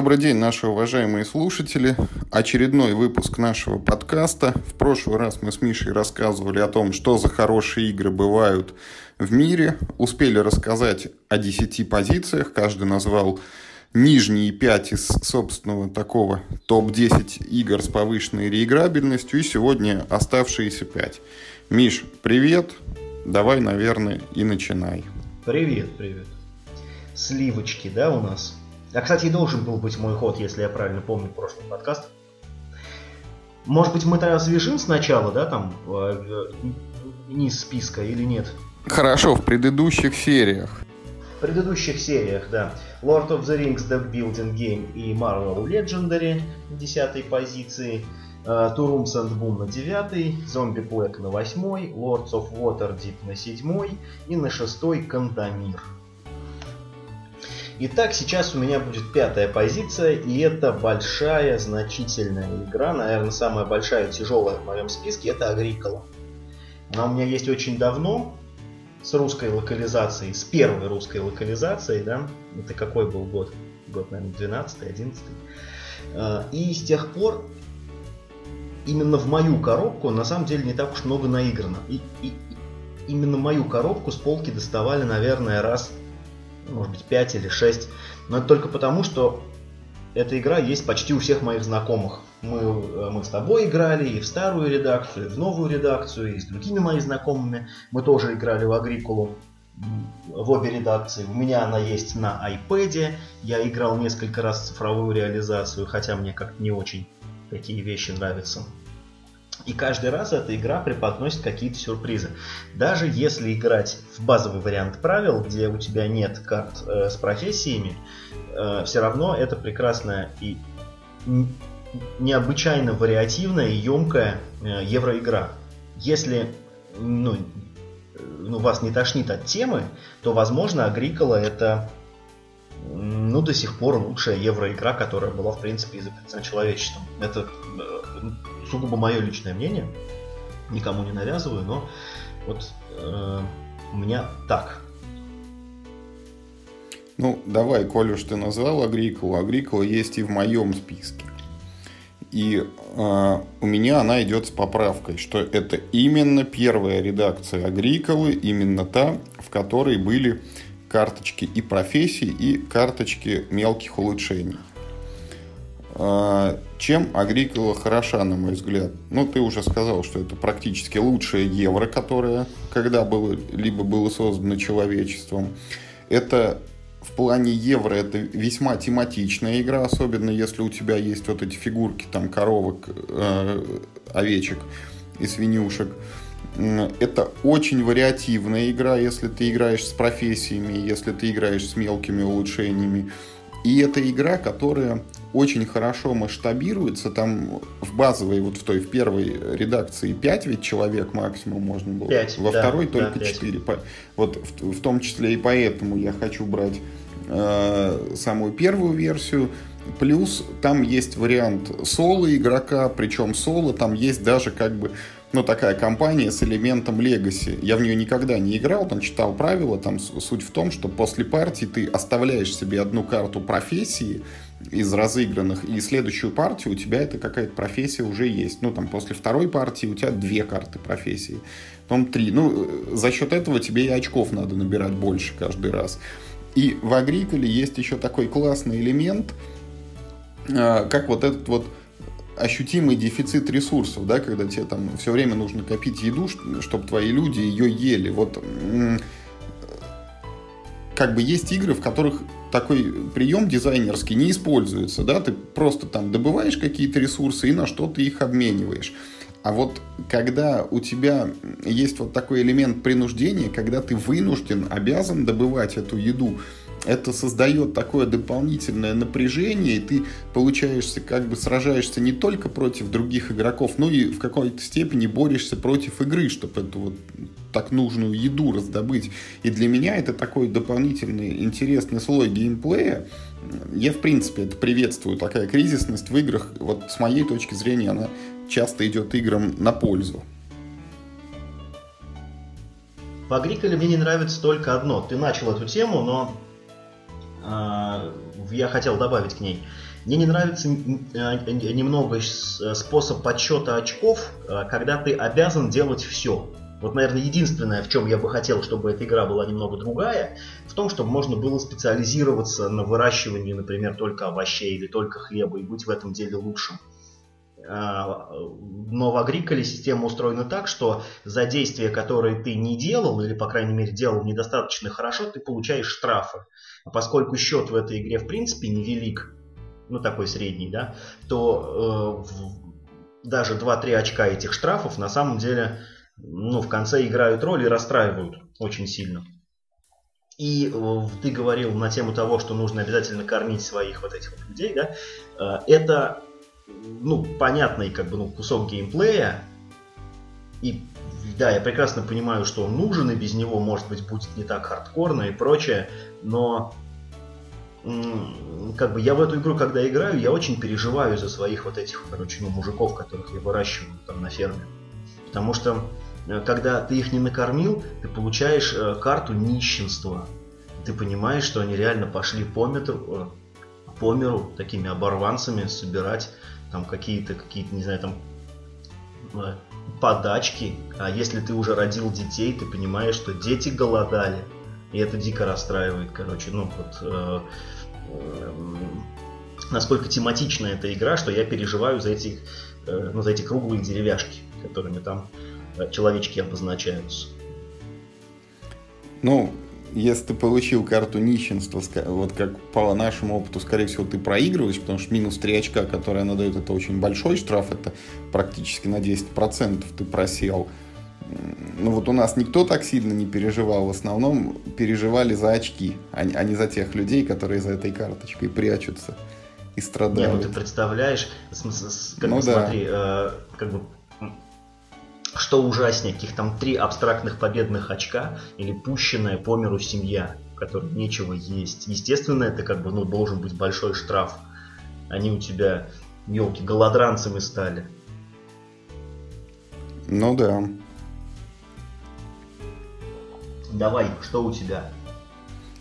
Добрый день, наши уважаемые слушатели. Очередной выпуск нашего подкаста. В прошлый раз мы с Мишей рассказывали о том, что за хорошие игры бывают в мире. Успели рассказать о 10 позициях. Каждый назвал нижние 5 из собственного такого топ-10 игр с повышенной реиграбельностью. И сегодня оставшиеся 5. Миш, привет. Давай, наверное, и начинай. Привет, привет. Сливочки, да, у нас? А, кстати, и должен был быть мой ход, если я правильно помню прошлый подкаст. Может быть, мы тогда свяжем сначала, да, там, э, низ списка или нет? Хорошо, в предыдущих сериях. В предыдущих сериях, да. Lord of the Rings The Building Game и Marvel Legendary на десятой позиции. Turums and Boom на девятой, Zombie Black на восьмой, Lords of Waterdeep на седьмой и на шестой Кантамир. Итак, сейчас у меня будет пятая позиция, и это большая, значительная игра, наверное, самая большая, тяжелая в моем списке, это Агрикола. Она у меня есть очень давно, с русской локализацией, с первой русской локализацией, да, это какой был год? Год, наверное, 12 11 а, И с тех пор именно в мою коробку на самом деле не так уж много наиграно. И, и, именно мою коробку с полки доставали, наверное, раз может быть 5 или 6. Но это только потому, что эта игра есть почти у всех моих знакомых. Мы, э, мы с тобой играли и в старую редакцию, и в новую редакцию, и с другими моими знакомыми. Мы тоже играли в Агрикулу в обе редакции. У меня она есть на iPad. Я играл несколько раз в цифровую реализацию, хотя мне как-то не очень такие вещи нравятся. И каждый раз эта игра преподносит какие-то сюрпризы. Даже если играть в базовый вариант правил, где у тебя нет карт э, с профессиями, э, все равно это прекрасная и необычайно вариативная и емкая э, евроигра. Если ну, ну, вас не тошнит от темы, то, возможно, Агрикола это ну, до сих пор лучшая евроигра, которая была, в принципе, изобретена человечеством. Это э, сугубо мое личное мнение, никому не навязываю, но вот э, у меня так. Ну, давай, коль уж ты назвал Агриколу, Агрикола есть и в моем списке. И э, у меня она идет с поправкой, что это именно первая редакция Агриколы, именно та, в которой были карточки и профессий, и карточки мелких улучшений. А, чем Агрикола хороша, на мой взгляд? Ну, ты уже сказал, что это практически лучшее евро, которое когда было, либо было создано человечеством. Это в плане евро это весьма тематичная игра, особенно если у тебя есть вот эти фигурки там коровок, э, овечек и свинюшек. Это очень вариативная игра, если ты играешь с профессиями, если ты играешь с мелкими улучшениями. И это игра, которая очень хорошо масштабируется. Там в базовой, вот в той, в первой редакции 5 ведь человек максимум можно было. 5, Во да, второй только да, 4. Вот в, в том числе и поэтому я хочу брать э, самую первую версию. Плюс там есть вариант соло игрока, причем соло там есть даже как бы ну, такая компания с элементом легаси. Я в нее никогда не играл, там читал правила, там суть в том, что после партии ты оставляешь себе одну карту профессии из разыгранных, и следующую партию у тебя это какая-то профессия уже есть. Ну, там, после второй партии у тебя две карты профессии, потом три. Ну, за счет этого тебе и очков надо набирать больше каждый раз. И в Агриколе есть еще такой классный элемент, а, как вот этот вот ощутимый дефицит ресурсов, да, когда тебе там все время нужно копить еду, чтобы твои люди ее ели. Вот как бы есть игры, в которых такой прием дизайнерский не используется, да, ты просто там добываешь какие-то ресурсы и на что ты их обмениваешь. А вот когда у тебя есть вот такой элемент принуждения, когда ты вынужден, обязан добывать эту еду, это создает такое дополнительное напряжение, и ты получаешься, как бы сражаешься не только против других игроков, но и в какой-то степени борешься против игры, чтобы эту вот так нужную еду раздобыть. И для меня это такой дополнительный интересный слой геймплея. Я, в принципе, это приветствую, такая кризисность в играх. Вот с моей точки зрения она часто идет играм на пользу. В Агриколе мне не нравится только одно. Ты начал эту тему, но я хотел добавить к ней. Мне не нравится немного способ подсчета очков, когда ты обязан делать все. Вот, наверное, единственное, в чем я бы хотел, чтобы эта игра была немного другая, в том, чтобы можно было специализироваться на выращивании, например, только овощей или только хлеба и быть в этом деле лучшим. А, но в Агриколе система устроена так, что за действия, которые ты не делал, или, по крайней мере, делал недостаточно хорошо, ты получаешь штрафы. А поскольку счет в этой игре, в принципе, невелик, ну, такой средний, да, то э, в, даже 2-3 очка этих штрафов на самом деле ну, в конце играют роль и расстраивают очень сильно. И э, ты говорил на тему того, что нужно обязательно кормить своих вот этих вот людей, да, э, это, ну, понятный как бы, ну, кусок геймплея, и да, я прекрасно понимаю, что он нужен, и без него, может быть, будет не так хардкорно и прочее, но как бы я в эту игру, когда играю, я очень переживаю за своих вот этих, короче, ну, мужиков, которых я выращиваю там на ферме. Потому что Э, когда ты их не накормил, ты получаешь э, карту нищенства. Ты понимаешь, что они реально пошли по, метру, э, по миру такими оборванцами собирать там какие-то, какие-то, не знаю, там подачки. А если ты уже родил детей, ты понимаешь, что дети голодали. И это дико расстраивает, короче. Ну вот э, э, насколько тематична эта игра, что я переживаю за эти, э, ну, за эти круглые деревяшки, которыми там человечки обозначаются. Ну, если ты получил карту нищенства, вот как по нашему опыту, скорее всего, ты проигрываешь, потому что минус 3 очка, которые она дает, это очень большой штраф, это практически на 10% ты просел. Ну вот у нас никто так сильно не переживал, в основном переживали за очки, а не а за тех людей, которые за этой карточкой прячутся и страдают. Не, ну ты представляешь, как ну, бы, да. смотри, э, как бы что ужаснее, каких там три абстрактных победных очка или пущенная по миру семья, в которой нечего есть. Естественно, это как бы ну, должен быть большой штраф. Они у тебя, елки, голодранцами стали. Ну да. Давай, что у тебя?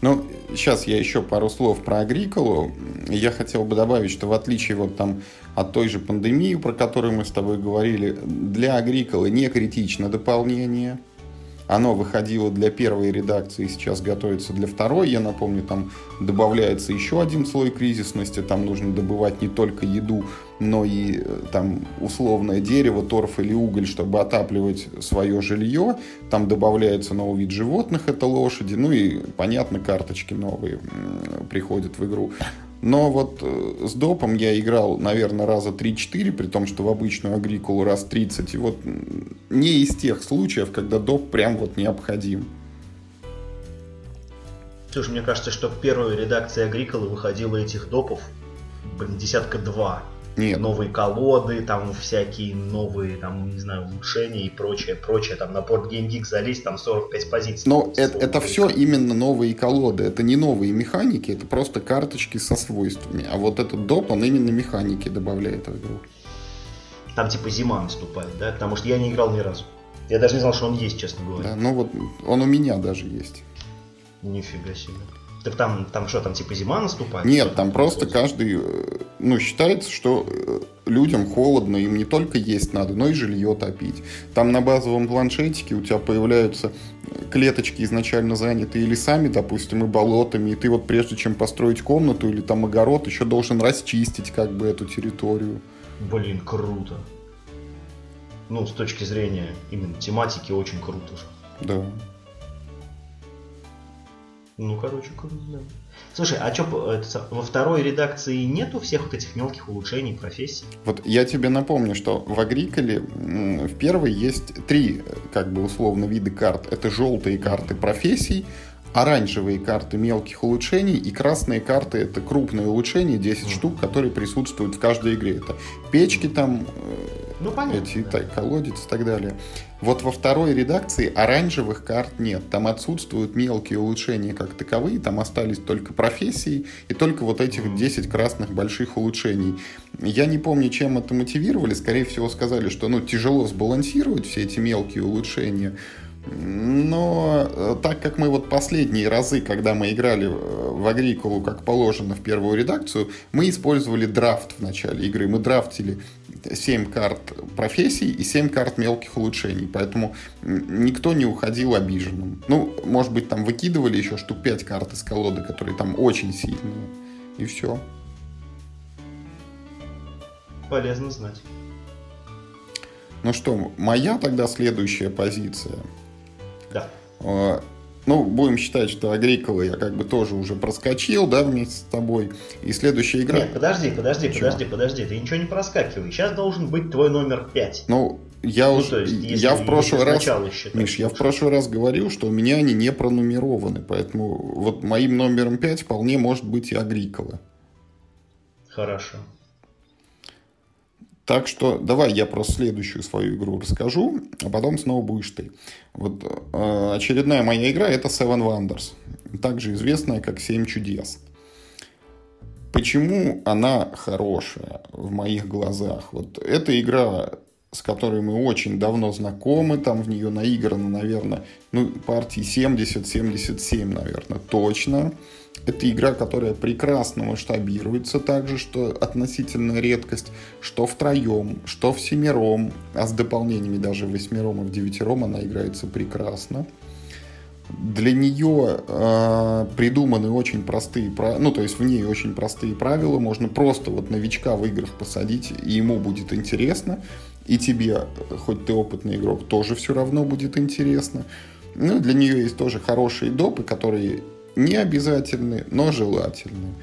Ну, сейчас я еще пару слов про Агриколу. Я хотел бы добавить, что в отличие вот там от той же пандемии, про которую мы с тобой говорили, для Агриколы не критично дополнение. Оно выходило для первой редакции, сейчас готовится для второй. Я напомню, там добавляется еще один слой кризисности. Там нужно добывать не только еду, но и э, там условное дерево, торф или уголь, чтобы отапливать свое жилье. Там добавляется новый вид животных, это лошади. Ну и, понятно, карточки новые приходят в игру. Но вот э, с допом я играл, наверное, раза 3-4, при том, что в обычную агрикулу раз 30. И вот не из тех случаев, когда доп прям вот необходим. Слушай, мне кажется, что в первой редакции агриколы выходило этих допов, блин, десятка два. Нет. Новые колоды, там всякие новые, там, не знаю, улучшения и прочее, прочее. Там на порт Game Geek залезть, там 45 позиций. Но это, это все именно новые колоды. Это не новые механики, это просто карточки со свойствами. А вот этот доп, он именно механики добавляет в игру. Там типа зима наступает, да? Потому что я не играл ни разу. Я даже не знал, что он есть, честно говоря. Да, ну вот он у меня даже есть. Нифига себе. Так там, там что, там типа зима наступает? Нет, там, там просто каждый, э, ну, считается, что э, людям холодно, им не только есть надо, но и жилье топить. Там на базовом планшетике у тебя появляются клеточки изначально занятые лесами, допустим, и болотами, и ты вот прежде чем построить комнату или там огород, еще должен расчистить как бы эту территорию. Блин, круто. Ну, с точки зрения именно тематики очень круто же. Да. Ну, короче, да. Слушай, а что, во второй редакции нету всех вот этих мелких улучшений профессий? Вот я тебе напомню, что в Агриколе в первой есть три, как бы условно, вида карт. Это желтые карты профессий, оранжевые карты мелких улучшений и красные карты это крупные улучшения, 10 mm. штук, которые присутствуют в каждой игре. Это печки там, э, ну, понятно, эти, да. так, колодец и так далее. Вот во второй редакции оранжевых карт нет. Там отсутствуют мелкие улучшения как таковые, там остались только профессии и только вот этих 10 красных больших улучшений. Я не помню, чем это мотивировали. Скорее всего, сказали, что ну, тяжело сбалансировать все эти мелкие улучшения. Но э, так как мы вот последние разы, когда мы играли в Агриколу, как положено, в первую редакцию, мы использовали драфт в начале игры. Мы драфтили 7 карт профессий и 7 карт мелких улучшений. Поэтому никто не уходил обиженным. Ну, может быть, там выкидывали еще штук 5 карт из колоды, которые там очень сильные. И все. Полезно знать. Ну что, моя тогда следующая позиция. Да. Ну, будем считать, что Агрикола я как бы тоже уже проскочил, да, вместе с тобой. И следующая игра... Нет, подожди, подожди, Чего? подожди, подожди. Ты ничего не проскакивай. Сейчас должен быть твой номер 5. Ну, я ну, уже... Есть, я в прошлый раз... Считать, Миш, я в прошлый раз говорил, что у меня они не пронумерованы. Поэтому вот моим номером 5 вполне может быть и Агрикола. Хорошо. Так что давай я про следующую свою игру расскажу, а потом снова будешь ты. Вот э, очередная моя игра это Seven Wonders, также известная как Семь чудес. Почему она хорошая в моих глазах? Вот эта игра, с которой мы очень давно знакомы, там в нее наиграно, наверное, ну, партии 70-77, наверное, точно. Это игра, которая прекрасно масштабируется также, что относительно редкость, что втроем, что в семером, а с дополнениями даже в восьмером и в девятером она играется прекрасно. Для нее э, придуманы очень простые правила, ну то есть в ней очень простые правила, можно просто вот новичка в играх посадить, и ему будет интересно, и тебе, хоть ты опытный игрок, тоже все равно будет интересно. Ну, для нее есть тоже хорошие допы, которые не обязательны, но желательны.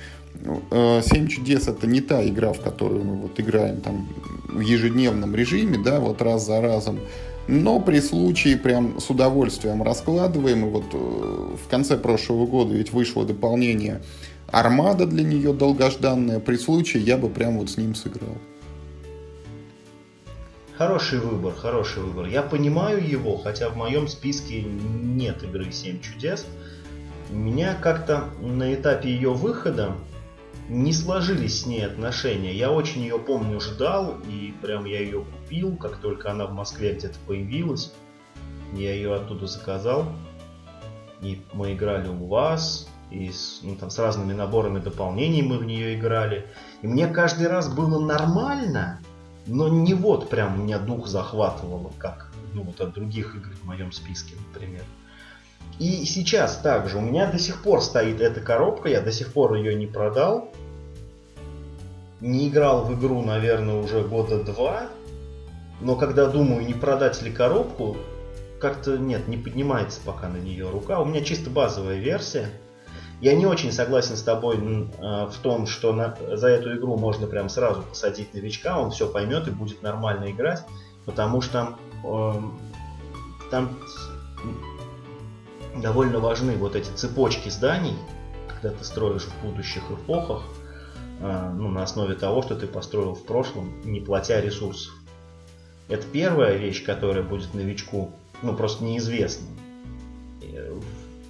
Э, Семь чудес это не та игра, в которую мы вот играем там в ежедневном режиме, да, вот раз за разом. Но при случае прям с удовольствием раскладываем. И вот э, в конце прошлого года ведь вышло дополнение Армада для нее долгожданная. При случае я бы прям вот с ним сыграл. Хороший выбор, хороший выбор. Я понимаю его, хотя в моем списке нет игры «Семь чудес». Меня как-то на этапе ее выхода не сложились с ней отношения. Я очень ее помню ждал, и прям я ее купил, как только она в Москве где-то появилась. Я ее оттуда заказал. И мы играли у вас, и с, ну, там, с разными наборами дополнений мы в нее играли. И мне каждый раз было нормально, но не вот прям меня дух захватывало, как ну, вот от других игр в моем списке, например. И сейчас также у меня до сих пор стоит эта коробка, я до сих пор ее не продал. Не играл в игру, наверное, уже года два. Но когда думаю, не продать ли коробку, как-то нет, не поднимается пока на нее рука. У меня чисто базовая версия. Я не очень согласен с тобой э, в том, что на, за эту игру можно прям сразу посадить новичка, он все поймет и будет нормально играть, потому что э, там довольно важны вот эти цепочки зданий, когда ты строишь в будущих эпохах, э, ну, на основе того, что ты построил в прошлом, не платя ресурсов. Это первая вещь, которая будет новичку ну, просто неизвестна.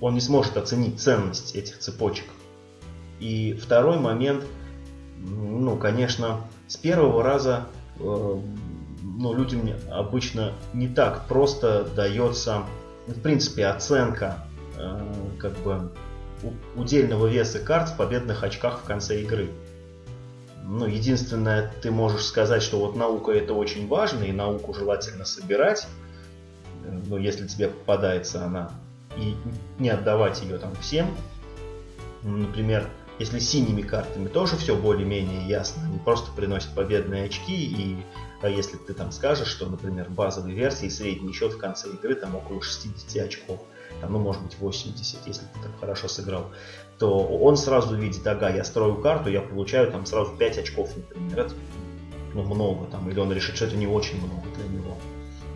Э, он не сможет оценить ценность этих цепочек. И второй момент, ну, конечно, с первого раза э, ну, людям обычно не так просто дается в принципе, оценка э, как бы удельного веса карт в победных очках в конце игры. Ну, единственное, ты можешь сказать, что вот наука это очень важно, и науку желательно собирать, ну, если тебе попадается она, и не отдавать ее там всем. Например, если синими картами тоже все более-менее ясно, они просто приносят победные очки, и а если ты там скажешь, что, например, базовой версии средний счет в конце игры там около 60 очков, там, ну, может быть, 80, если ты так хорошо сыграл, то он сразу видит, ага, я строю карту, я получаю там сразу 5 очков, например, это ну, много, там, или он решит, что это не очень много для него.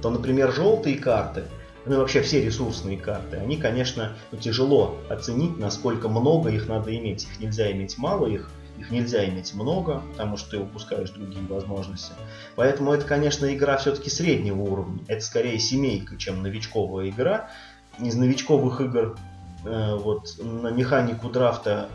То, например, желтые карты, ну и вообще все ресурсные карты, они, конечно, ну, тяжело оценить, насколько много их надо иметь. Их нельзя иметь мало, их их нельзя иметь много, потому что ты упускаешь другие возможности. Поэтому это, конечно, игра все-таки среднего уровня. Это скорее семейка, чем новичковая игра. Из новичковых игр э, вот на механику драфта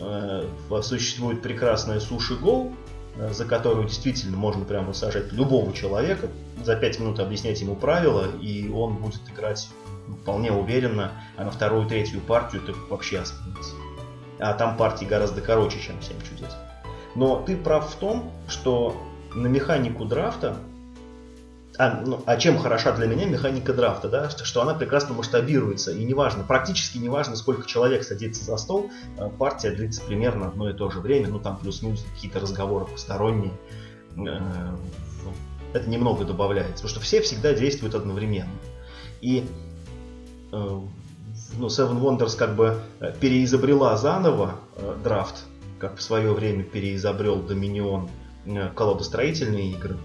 э, существует прекрасная Суши э, за которую действительно можно прямо сажать любого человека, за 5 минут объяснять ему правила, и он будет играть вполне уверенно, а на вторую, третью партию ты вообще останется. А там партии гораздо короче, чем 7 чудес. Но ты прав в том, что на механику драфта а, ну, а чем хороша для меня механика драфта, да, что, что она прекрасно масштабируется, и неважно, практически неважно, сколько человек садится за стол, э, партия длится примерно одно и то же время, ну там плюс-минус какие-то разговоры посторонние, э, ну, это немного добавляется, потому что все всегда действуют одновременно. И э, ну, Seven Wonders как бы переизобрела заново драфт, как в свое время переизобрел Доминион колодостроительные игры,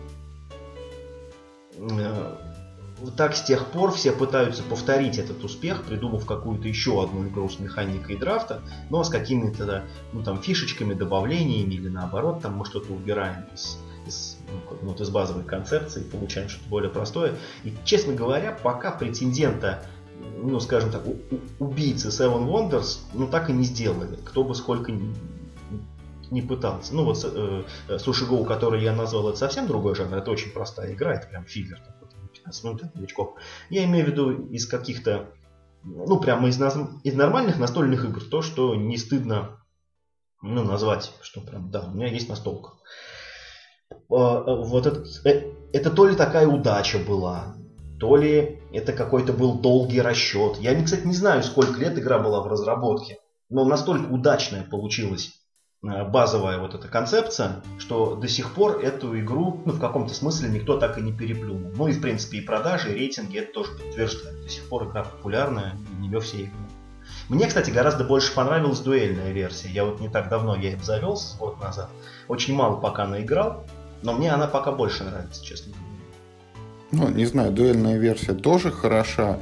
так с тех пор все пытаются повторить этот успех, придумав какую-то еще одну игру с механикой драфта, но с какими-то ну, там, фишечками, добавлениями или наоборот, там мы что-то убираем из, из, ну, вот из базовой концепции, получаем что-то более простое. И, честно говоря, пока претендента, ну, скажем так, убийцы Seven Wonders, ну, так и не сделали. Кто бы сколько не пытался. Ну вот э, Суши Гоу, который я назвал, это совсем другой жанр, это очень простая игра, это прям фигер такой, 15 минут для новичков. Я имею в виду из каких-то, ну прямо из, из нормальных настольных игр, то, что не стыдно ну, назвать, что прям, да, у меня есть настолка. Э, вот это, э, это то ли такая удача была, то ли это какой-то был долгий расчет. Я, кстати, не знаю, сколько лет игра была в разработке, но настолько удачная получилась Э, базовая вот эта концепция, что до сих пор эту игру ну, в каком-то смысле никто так и не переплюнул. Ну и в принципе и продажи, и рейтинги это тоже подтверждают. До сих пор игра популярная, и нее все играют. Мне, кстати, гораздо больше понравилась дуэльная версия. Я вот не так давно я ее завелся, год назад. Очень мало пока наиграл, но мне она пока больше нравится, честно говоря. Ну, не знаю, дуэльная версия тоже хороша.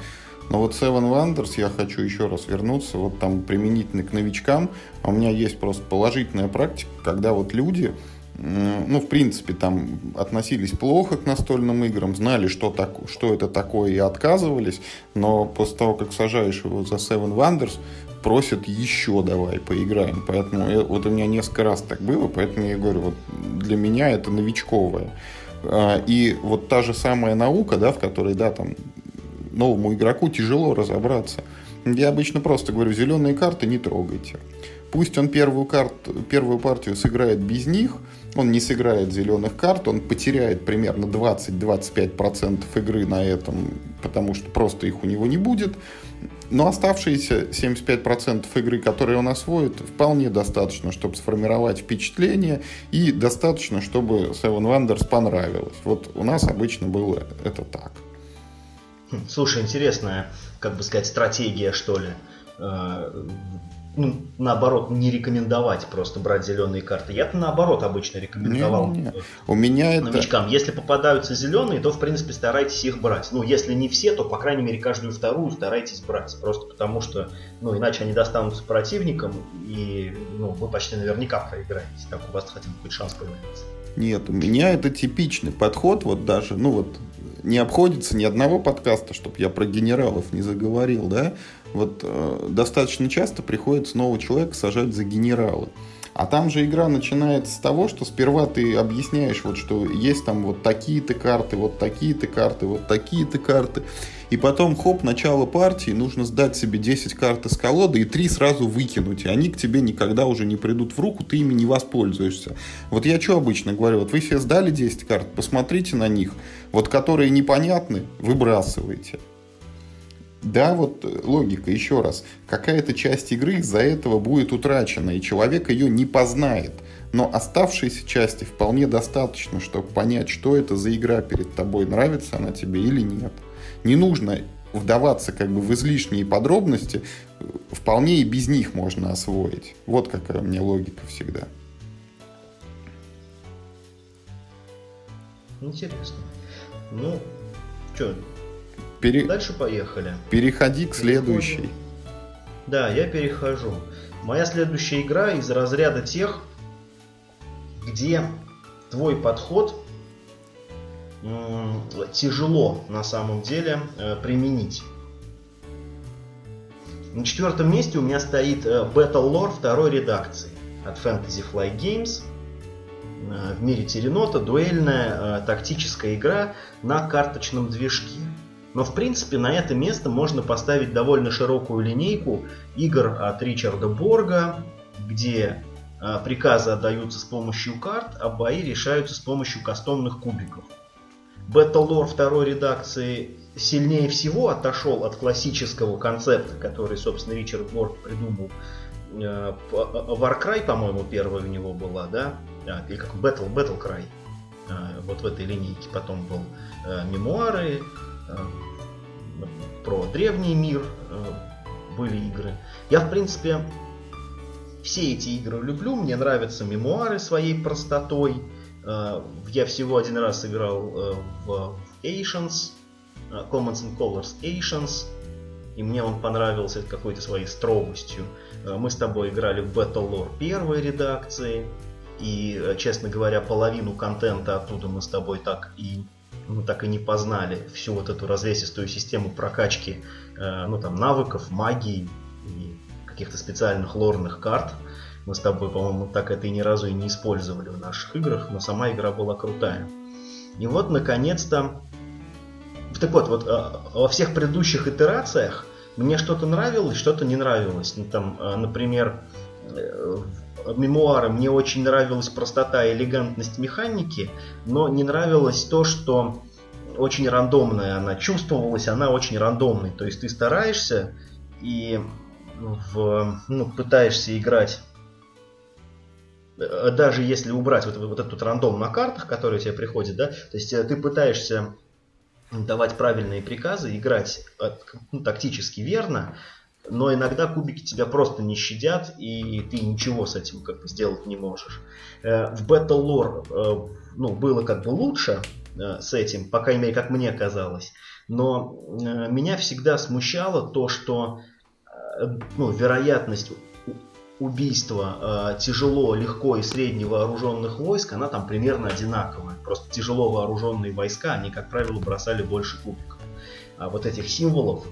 Но вот Seven Wonders я хочу еще раз вернуться, вот там применительно к новичкам, а у меня есть просто положительная практика, когда вот люди, ну, в принципе, там относились плохо к настольным играм, знали, что, так, что это такое, и отказывались, но после того, как сажаешь его за Seven Wonders, просят еще давай поиграем. Поэтому я, вот у меня несколько раз так было, поэтому я говорю, вот для меня это новичковое. А, и вот та же самая наука, да, в которой, да, там новому игроку тяжело разобраться. Я обычно просто говорю, зеленые карты не трогайте. Пусть он первую, карту, первую партию сыграет без них, он не сыграет зеленых карт, он потеряет примерно 20-25% игры на этом, потому что просто их у него не будет. Но оставшиеся 75% игры, которые он освоит, вполне достаточно, чтобы сформировать впечатление и достаточно, чтобы Seven Wonders понравилось. Вот у нас обычно было это так. Слушай, интересная, как бы сказать, стратегия, что ли. Э, ну, наоборот, не рекомендовать просто брать зеленые карты. Я-то наоборот обычно рекомендовал не, не. У меня новичкам. Это... Если попадаются зеленые, то в принципе старайтесь их брать. Ну, если не все, то по крайней мере каждую вторую старайтесь брать. Просто потому что, ну, иначе они достанутся противникам, и ну, вы почти наверняка проиграете. Так у вас хотя бы хоть шанс появляется. Нет, у меня это типичный подход, вот даже, ну вот не обходится ни одного подкаста, чтобы я про генералов не заговорил, да, вот э, достаточно часто приходится нового человека сажать за генералы. А там же игра начинается с того, что сперва ты объясняешь, вот, что есть там вот такие-то карты, вот такие-то карты, вот такие-то карты. И потом, хоп, начало партии, нужно сдать себе 10 карт из колоды и 3 сразу выкинуть. И они к тебе никогда уже не придут в руку, ты ими не воспользуешься. Вот я что обычно говорю, вот вы себе сдали 10 карт, посмотрите на них. Вот которые непонятны, выбрасывайте. Да, вот э, логика, еще раз. Какая-то часть игры из-за этого будет утрачена, и человек ее не познает. Но оставшейся части вполне достаточно, чтобы понять, что это за игра перед тобой, нравится она тебе или нет. Не нужно вдаваться как бы в излишние подробности, вполне и без них можно освоить. Вот какая у меня логика всегда. Интересно. Ну, что, Пере... дальше поехали. Переходи к следующей. Переходим. Да, я перехожу. Моя следующая игра из разряда тех, где твой подход тяжело на самом деле э, применить. На четвертом месте у меня стоит э, Battle Lore второй редакции от Fantasy Flight Games. Э, в мире Теренота дуэльная тактическая игра на карточном движке. Но в принципе на это место можно поставить довольно широкую линейку игр от Ричарда Борга, где приказы отдаются с помощью карт, а бои решаются с помощью кастомных кубиков. Lore второй редакции сильнее всего отошел от классического концепта, который, собственно, Ричард Борг придумал. Э, Warcry, по-моему, первая у него была, да? А, или как Battle, Battle Cry. А, вот в этой линейке потом был э, мемуары, э, про древний мир были игры. Я, в принципе, все эти игры люблю, мне нравятся мемуары своей простотой. Я всего один раз играл в Asians, Commons and Colors Asians, и мне он понравился какой-то своей строгостью. Мы с тобой играли в Battle Lore первой редакции, и, э, честно говоря, половину контента оттуда мы с тобой так и ну, так и не познали всю вот эту развесистую систему прокачки э, ну, там, навыков, магии и каких-то специальных лорных карт. Мы с тобой, по-моему, так это и ни разу и не использовали в наших играх, но сама игра была крутая. И вот, наконец-то... Так вот, вот э, во всех предыдущих итерациях мне что-то нравилось, что-то не нравилось. Ну, там, э, например, мемуары мне очень нравилась простота и элегантность механики, но не нравилось то, что очень рандомная она чувствовалась, она очень рандомной. То есть ты стараешься и в, ну, пытаешься играть э, даже если убрать вот, вот этот рандом на картах, который тебе приходит, да, то есть э, ты пытаешься давать правильные приказы, играть э, ну, тактически верно, но иногда кубики тебя просто не щадят, и ты ничего с этим как бы сделать не можешь. Э, в Battle Lore э, ну, было как бы лучше э, с этим, по крайней мере, как мне казалось. Но меня всегда смущало то, что ну, вероятность убийства тяжело, легко и средне вооруженных войск, она там примерно одинаковая. Просто тяжело вооруженные войска, они, как правило, бросали больше кубиков. А вот этих символов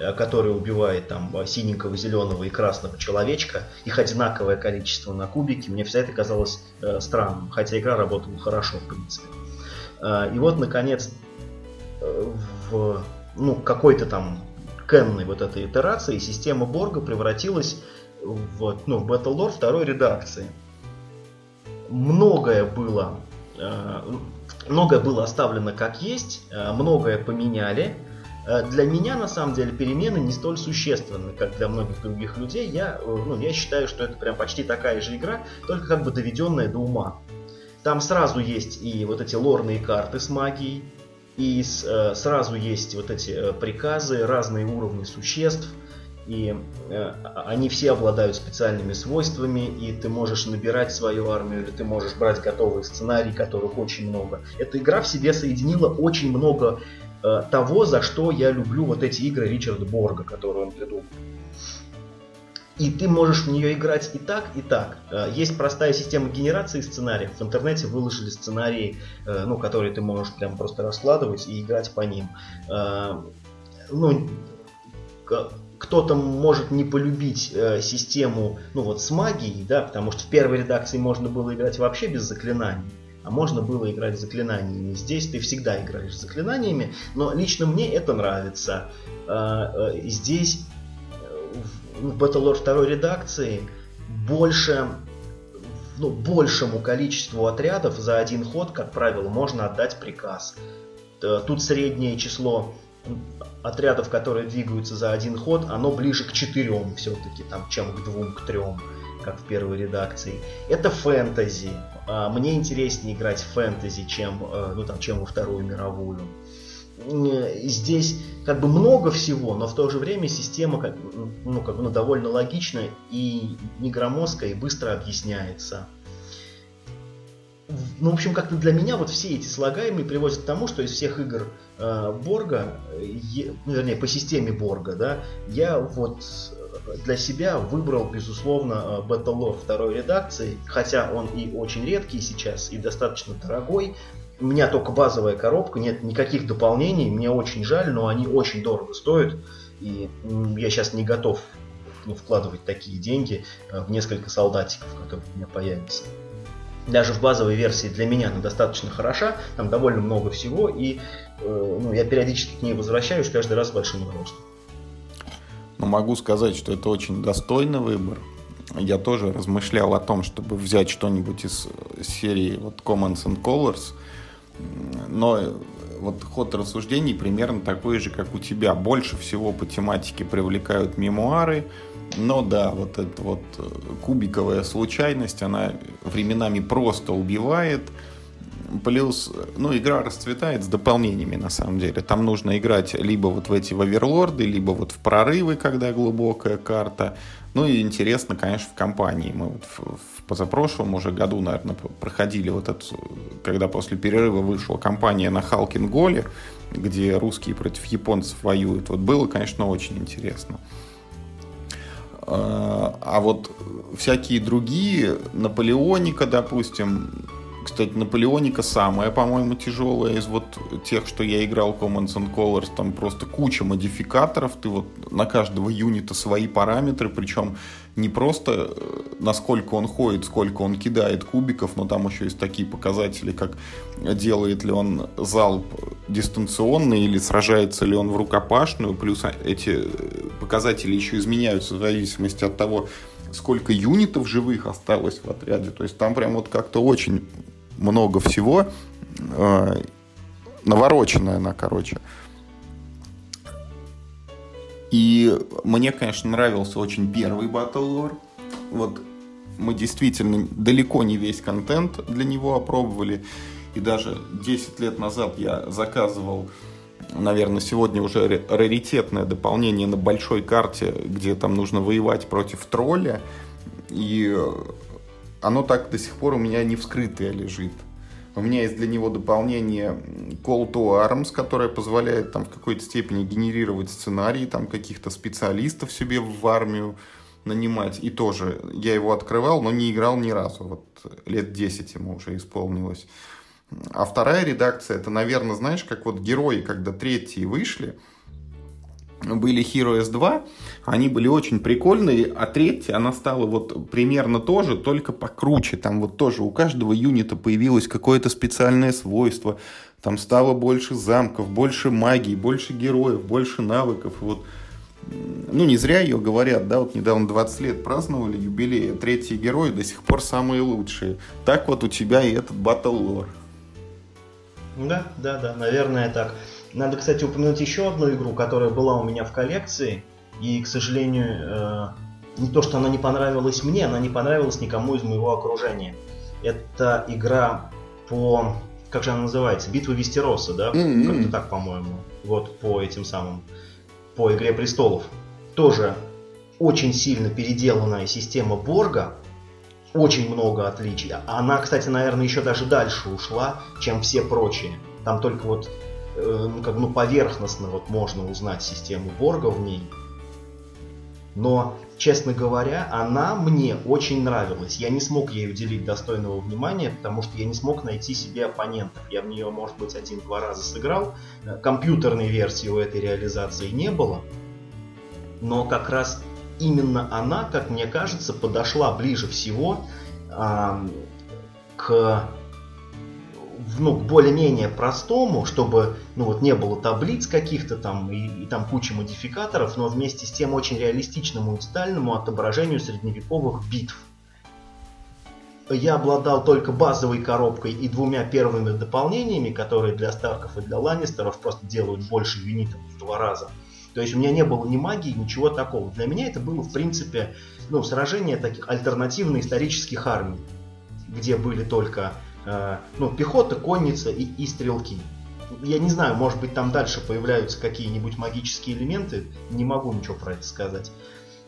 Э, который убивает там синенького, зеленого и красного человечка, их одинаковое количество на кубике, мне вся это казалось э, странным, хотя игра работала хорошо, в принципе. Э, и вот, наконец, э, в ну, какой-то там кенной вот этой итерации система Борга превратилась в, ну, в Battle Lore второй редакции. Многое было, э, многое было оставлено как есть, э, многое поменяли, Э, для меня, на самом деле, перемены не столь существенны, как для многих других людей. Я, э, ну, я считаю, что это прям почти такая же игра, только как бы доведенная до ума. Там сразу есть и вот эти лорные карты с магией, и с, э, сразу есть вот эти э, приказы, разные уровни существ, и э, они все обладают специальными свойствами, и ты можешь набирать свою армию, или ты можешь брать готовые сценарии, которых очень много. Эта игра в себе соединила очень много Э, того, за что я люблю вот эти игры Ричарда Борга, которые он придумал. И ты можешь в нее играть и так, и так. Э, есть простая система генерации сценариев. В интернете выложили сценарии, э, ну, которые ты можешь прям просто раскладывать и играть по ним. Ну, кто-то может не полюбить систему, ну вот с магией, да, потому что в первой редакции можно было играть вообще без заклинаний а можно было играть заклинаниями. Здесь ты всегда играешь с заклинаниями, но лично мне это нравится. А, э, здесь э, в Battle Lore 2 редакции больше ну, большему количеству отрядов за один ход, как правило, можно отдать приказ. Э, тут среднее число отрядов, которые двигаются за один ход, оно ближе к четырем все-таки, там, чем к двум, к трем как в первой редакции. Это фэнтези. А, мне интереснее играть в фэнтези, чем, э, ну, там, чем во Вторую мировую. Здесь как бы много всего, но в то же время система ну, как бы, ну, довольно логичная и не громоздкая и быстро объясняется. Ну, в общем, как-то для меня вот все эти слагаемые приводят к тому, что из всех игр э, Борга, е, ну, вернее, по системе Борга, да, я вот для себя выбрал, безусловно, э, Battle Lore второй редакции, хотя он и очень редкий сейчас, и достаточно дорогой. У меня только базовая коробка, нет никаких дополнений, мне очень жаль, но они очень дорого стоят, и я сейчас не готов ну, вкладывать такие деньги э, в несколько солдатиков, которые у меня появятся. Даже в базовой версии для меня она достаточно хороша, там довольно много всего, и э, ну, я периодически к ней возвращаюсь каждый раз с большим удовольствием. Ну, могу сказать, что это очень достойный выбор. Я тоже размышлял о том, чтобы взять что-нибудь из серии вот Commons and Colors, но вот ход рассуждений примерно такой же, как у тебя. Больше всего по тематике привлекают мемуары, но да, вот эта вот э, кубиковая случайность, она временами просто убивает. Плюс, ну, игра расцветает с дополнениями, на самом деле. Там нужно играть либо вот в эти оверлорды, либо вот в прорывы, когда глубокая карта. Ну и интересно, конечно, в компании. Мы вот в, в позапрошлом уже году, наверное, проходили вот это, когда после перерыва вышла компания на Халкинголе, где русские против японцев воюют. Вот было, конечно, очень интересно. А, а вот всякие другие, Наполеоника, допустим, кстати, Наполеоника самая, по-моему, тяжелая из вот тех, что я играл Commons and Colors. Там просто куча модификаторов. Ты вот на каждого юнита свои параметры. Причем не просто э, насколько он ходит, сколько он кидает кубиков, но там еще есть такие показатели, как делает ли он залп дистанционный или сражается ли он в рукопашную. Плюс эти показатели еще изменяются в зависимости от того, сколько юнитов живых осталось в отряде. То есть там прям вот как-то очень много всего. Э, навороченная она, короче. И мне, конечно, нравился очень первый Battle Lore. Вот мы действительно далеко не весь контент для него опробовали. И даже 10 лет назад я заказывал, наверное, сегодня уже раритетное дополнение на большой карте, где там нужно воевать против тролля. И оно так до сих пор у меня не вскрытое лежит. У меня есть для него дополнение Call to Arms, которое позволяет там в какой-то степени генерировать сценарии, там каких-то специалистов себе в армию нанимать. И тоже я его открывал, но не играл ни разу. Вот лет 10 ему уже исполнилось. А вторая редакция, это, наверное, знаешь, как вот герои, когда третьи вышли, были Heroes 2, они были очень прикольные, а третья, она стала вот примерно тоже, только покруче. Там вот тоже у каждого юнита появилось какое-то специальное свойство. Там стало больше замков, больше магии, больше героев, больше навыков. Вот, ну, не зря ее говорят, да, вот недавно 20 лет праздновали юбилей, а третьи герои до сих пор самые лучшие. Так вот у тебя и этот Battle Lore. Да, да, да, наверное, так. Надо, кстати, упомянуть еще одну игру, которая была у меня в коллекции. И, к сожалению, э, не то, что она не понравилась мне, она не понравилась никому из моего окружения. Это игра по... Как же она называется? Битва Вестероса, да? Mm-hmm. Как-то так, по-моему. Вот по этим самым... По Игре Престолов. Тоже очень сильно переделанная система Борга. Очень много отличий. Она, кстати, наверное, еще даже дальше ушла, чем все прочие. Там только вот ну, как ну, поверхностно вот можно узнать систему Борга в ней. Но, честно говоря, она мне очень нравилась. Я не смог ей уделить достойного внимания, потому что я не смог найти себе оппонентов. Я в нее, может быть, один-два раза сыграл. Э, компьютерной версии у этой реализации не было. Но как раз именно она, как мне кажется, подошла ближе всего э, к ну, более-менее простому, чтобы ну, вот не было таблиц каких-то там и, и там куча модификаторов, но вместе с тем очень реалистичному и детальному отображению средневековых битв. Я обладал только базовой коробкой и двумя первыми дополнениями, которые для Старков и для Ланнистеров просто делают больше юнитов в два раза. То есть у меня не было ни магии, ничего такого. Для меня это было, в принципе, ну, сражение таких альтернативно-исторических армий, где были только ну, пехота, конница и, и стрелки. Я не знаю, может быть там дальше появляются какие-нибудь магические элементы, не могу ничего про это сказать.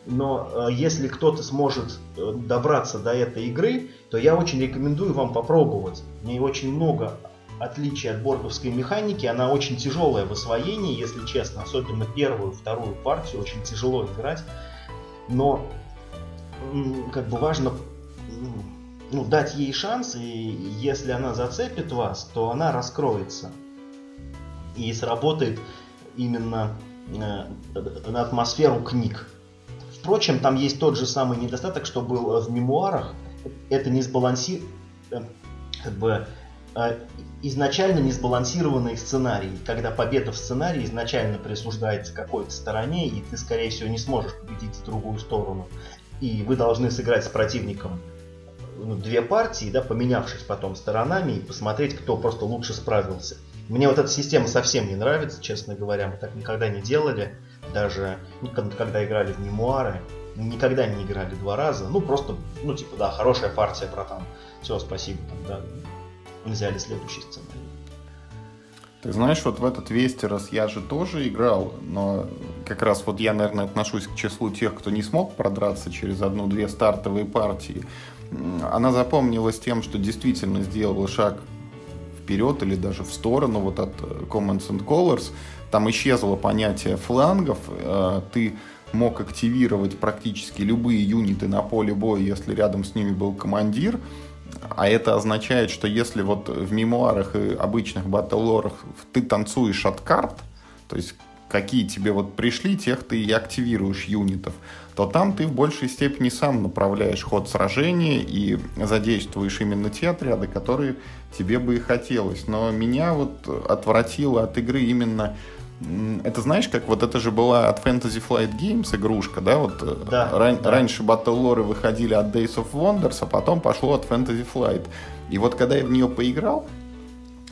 Но э, если кто-то сможет э, добраться до этой игры, то я очень рекомендую вам попробовать. В ней очень много отличий от борговской механики, она очень тяжелая в освоении, если честно, особенно первую, вторую партию очень тяжело играть. Но как бы важно ну, дать ей шанс, и если она зацепит вас, то она раскроется. И сработает именно э, на атмосферу книг. Впрочем, там есть тот же самый недостаток, что был в мемуарах. Это не сбаланси... как бы изначально несбалансированный сценарий, когда победа в сценарии изначально присуждается какой-то стороне, и ты, скорее всего, не сможешь победить другую сторону. И вы должны сыграть с противником ну, две партии, да, поменявшись потом сторонами, и посмотреть, кто просто лучше справился. Мне вот эта система совсем не нравится, честно говоря. Мы так никогда не делали. Даже ну, когда играли в мемуары, никогда не играли два раза. Ну, просто, ну, типа, да, хорошая партия, братан. Все, спасибо. Там, да, взяли следующий сценарий. Ты знаешь, вот в этот Вестерос я же тоже играл, но как раз вот я, наверное, отношусь к числу тех, кто не смог продраться через одну-две стартовые партии. Она запомнилась тем, что действительно сделала шаг вперед или даже в сторону вот от э, Commands and Colors. Там исчезло понятие флангов. Э, ты мог активировать практически любые юниты на поле боя, если рядом с ними был командир. А это означает, что если вот в мемуарах и обычных батл-лорах ты танцуешь от карт, то есть какие тебе вот пришли, тех ты и активируешь юнитов, то там ты в большей степени сам направляешь ход сражения и задействуешь именно те отряды, которые тебе бы и хотелось. Но меня вот отвратило от игры именно это знаешь, как вот это же была от Fantasy Flight Games игрушка, да? Вот э, да, ран- да. раньше Battle Lore выходили от Days of Wonders, а потом пошло от Fantasy Flight. И вот когда я в нее поиграл,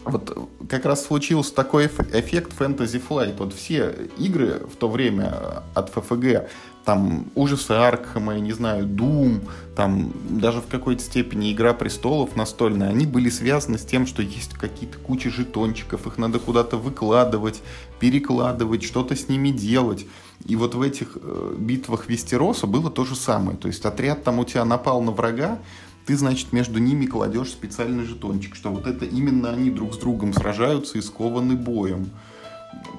вот как раз случился такой эффект Fantasy Flight. Вот все игры в то время от FFG, там ужасы Аркхема, я не знаю, Doom, там даже в какой-то степени Игра престолов настольная, они были связаны с тем, что есть какие-то кучи жетончиков, их надо куда-то выкладывать, перекладывать, что-то с ними делать. И вот в этих э, битвах Вестероса было то же самое. То есть отряд там у тебя напал на врага, ты, значит, между ними кладешь специальный жетончик, что вот это именно они друг с другом сражаются и скованы боем.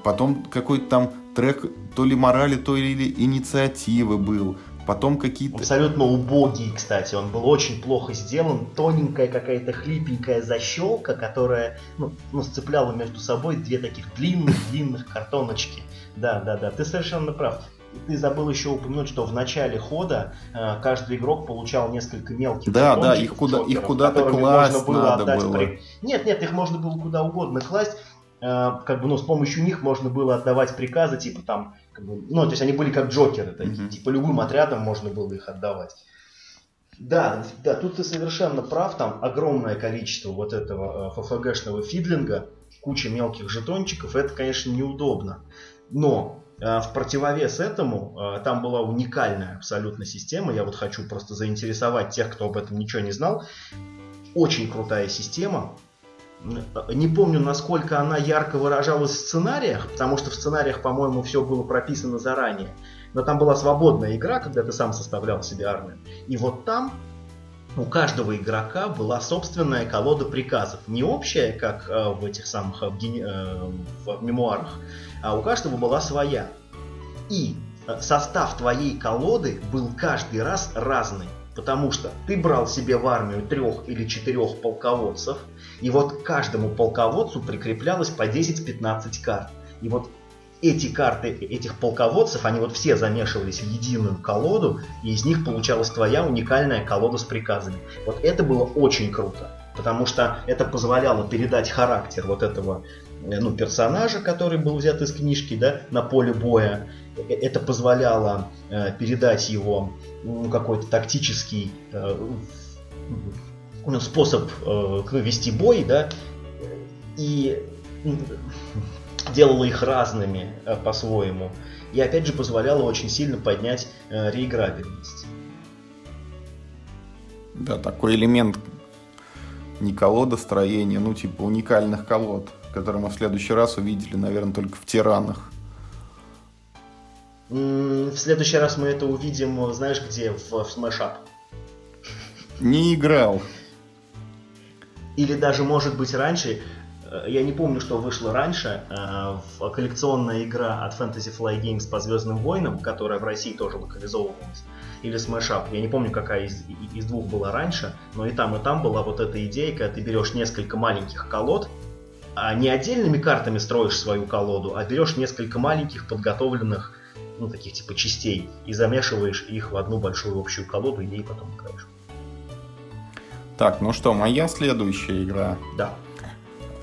Потом какой-то там трек то ли морали, то ли инициативы был. Потом какие-то... Абсолютно убогий, кстати. Он был очень плохо сделан. Тоненькая какая-то хлипенькая защелка, которая ну, ну, сцепляла между собой две таких длинных-длинных картоночки. Да, да, да. Ты совершенно прав. Ты забыл еще упомянуть, что в начале хода э, каждый игрок получал несколько мелких Да, да, их, куда, их куда-то класть можно было надо было. При... Нет, нет, их можно было куда угодно класть. Э, как бы, ну, с помощью них можно было отдавать приказы, типа там, как бы, ну, то есть они были как джокеры такие, mm-hmm. типа любым отрядам можно было их отдавать. Да, да, тут ты совершенно прав, там огромное количество вот этого э, ФФГшного фидлинга, куча мелких жетончиков, это, конечно, неудобно. Но в противовес этому там была уникальная абсолютно система, я вот хочу просто заинтересовать тех, кто об этом ничего не знал. Очень крутая система, не помню, насколько она ярко выражалась в сценариях, потому что в сценариях, по-моему, все было прописано заранее. Но там была свободная игра, когда ты сам составлял себе армию. И вот там у каждого игрока была собственная колода приказов. Не общая, как э, в этих самых э, э, в мемуарах, а у каждого была своя. И э, состав твоей колоды был каждый раз разный. Потому что ты брал себе в армию трех или четырех полководцев, и вот каждому полководцу прикреплялось по 10-15 карт. И вот эти карты этих полководцев, они вот все замешивались в единую колоду, и из них получалась твоя уникальная колода с приказами. Вот это было очень круто, потому что это позволяло передать характер вот этого э, ну, персонажа, который был взят из книжки, да, на поле боя. Э, это позволяло э, передать его ну, какой-то тактический э, ну, способ э, вести бой, да, и делало их разными э, по-своему. И опять же позволяло очень сильно поднять э, реиграбельность. Да, такой элемент не колодостроения, ну типа уникальных колод, которые мы в следующий раз увидели, наверное, только в тиранах. В следующий раз мы это увидим, знаешь, где? В, в Smash Up. Не играл. Или даже, может быть, раньше. Я не помню, что вышло раньше. Э, коллекционная игра от Fantasy Fly Games по Звездным войнам, которая в России тоже локализовывалась. Или Smash Up. Я не помню, какая из, из двух была раньше. Но и там, и там была вот эта идея, когда ты берешь несколько маленьких колод, а не отдельными картами строишь свою колоду, а берешь несколько маленьких подготовленных ну, таких типа частей, и замешиваешь их в одну большую общую колоду, и ей потом играешь. Так, ну что, моя следующая игра. Да.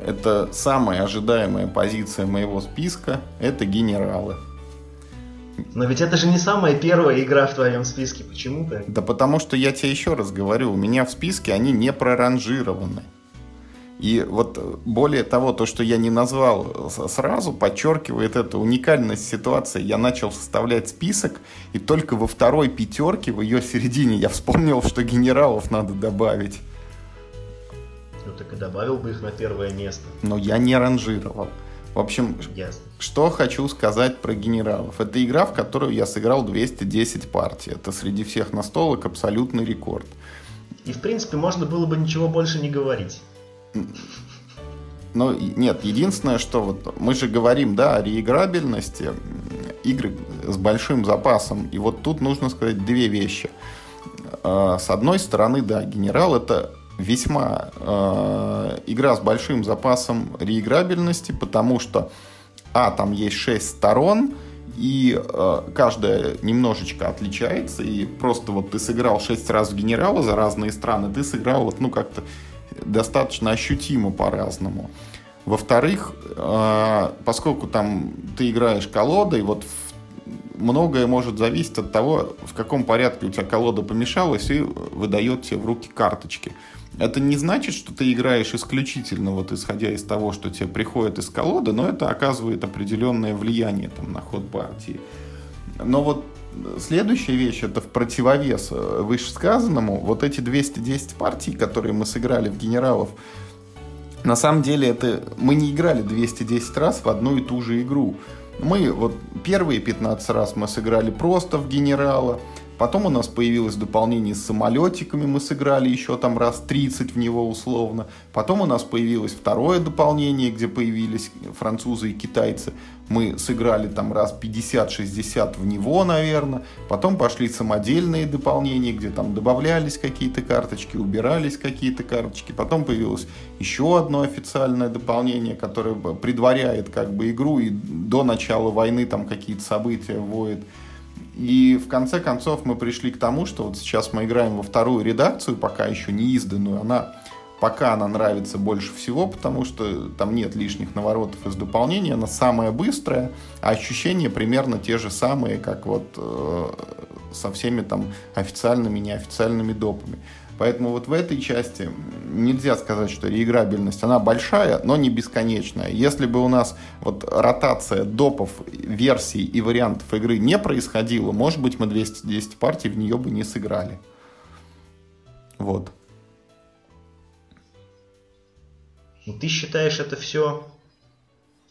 Это самая ожидаемая позиция моего списка. Это генералы. Но ведь это же не самая первая игра в твоем списке. Почему то Да потому что я тебе еще раз говорю, у меня в списке они не проранжированы. И вот более того, то, что я не назвал сразу, подчеркивает эту уникальность ситуации. Я начал составлять список, и только во второй пятерке, в ее середине, я вспомнил, что генералов надо добавить. Так и добавил бы их на первое место. Но я не ранжировал. В общем, Ясно. что хочу сказать про генералов. Это игра, в которую я сыграл 210 партий. Это среди всех настолок абсолютный рекорд. И, в принципе, можно было бы ничего больше не говорить. Ну, нет, единственное, что вот мы же говорим, да, о реиграбельности игры с большим запасом. И вот тут нужно сказать две вещи. А, с одной стороны, да, генерал это весьма э, игра с большим запасом реиграбельности, потому что, а, там есть 6 сторон, и э, каждая немножечко отличается, и просто вот ты сыграл 6 раз в генерала за разные страны, ты сыграл вот, ну, как-то достаточно ощутимо по-разному. Во-вторых, э, поскольку там ты играешь колодой, вот многое может зависеть от того, в каком порядке у тебя колода помешалась и выдает тебе в руки карточки. Это не значит, что ты играешь исключительно вот исходя из того, что тебе приходит из колоды, но это оказывает определенное влияние там, на ход партии. Но вот следующая вещь, это в противовес э, вышесказанному, вот эти 210 партий, которые мы сыграли в генералов, на самом деле это мы не играли 210 раз в одну и ту же игру. Мы вот первые 15 раз мы сыграли просто в генерала, Потом у нас появилось дополнение с самолетиками, мы сыграли еще там раз 30 в него условно. Потом у нас появилось второе дополнение, где появились французы и китайцы. Мы сыграли там раз 50-60 в него, наверное. Потом пошли самодельные дополнения, где там добавлялись какие-то карточки, убирались какие-то карточки. Потом появилось еще одно официальное дополнение, которое предваряет как бы игру и до начала войны там какие-то события вводит. И в конце концов мы пришли к тому, что вот сейчас мы играем во вторую редакцию, пока еще не изданную. Она пока она нравится больше всего, потому что там нет лишних наворотов из дополнения, она самая быстрая, а ощущения примерно те же самые, как вот э, со всеми там официальными, неофициальными допами. Поэтому вот в этой части нельзя сказать, что реиграбельность, она большая, но не бесконечная. Если бы у нас вот ротация допов, версий и вариантов игры не происходила, может быть, мы 210 партий в нее бы не сыграли. Вот. Ну, ты считаешь это все...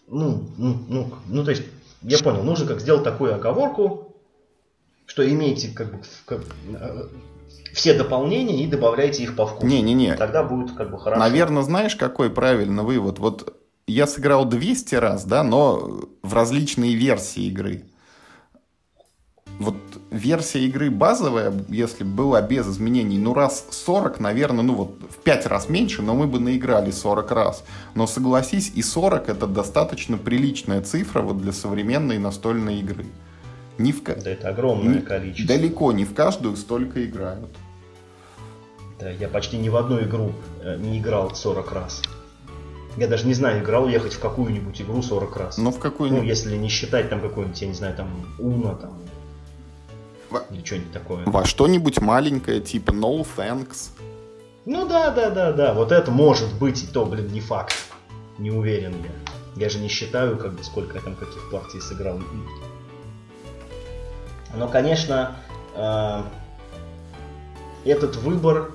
Ну, ну, ну, ну, то есть, я понял, нужно как сделать такую оговорку, что имеете как бы как, все дополнения и добавляйте их по вкусу. Не-не-не. Тогда будет как бы хорошо. Наверное, знаешь, какой правильный вывод? Вот я сыграл 200 раз, да, но в различные версии игры. Вот версия игры базовая, если была без изменений, ну раз 40, наверное, ну вот в 5 раз меньше, но мы бы наиграли 40 раз. Но согласись, и 40 это достаточно приличная цифра вот для современной настольной игры. Не в... Да это огромное не... количество. Далеко не в каждую столько играют. Да, я почти ни в одну игру э, не играл 40 раз. Я даже не знаю, играл ехать в какую-нибудь игру 40 раз. Ну, в какую-нибудь. Ну, если не считать там какую-нибудь, я не знаю, там Уна, там. Во... Или что-нибудь такое. Во что-нибудь маленькое, типа No Thanks. Ну да, да, да, да. Вот это может быть, и то, блин, не факт. Не уверен я. Я же не считаю, как бы, сколько я там каких партий сыграл. Но, конечно, э, этот выбор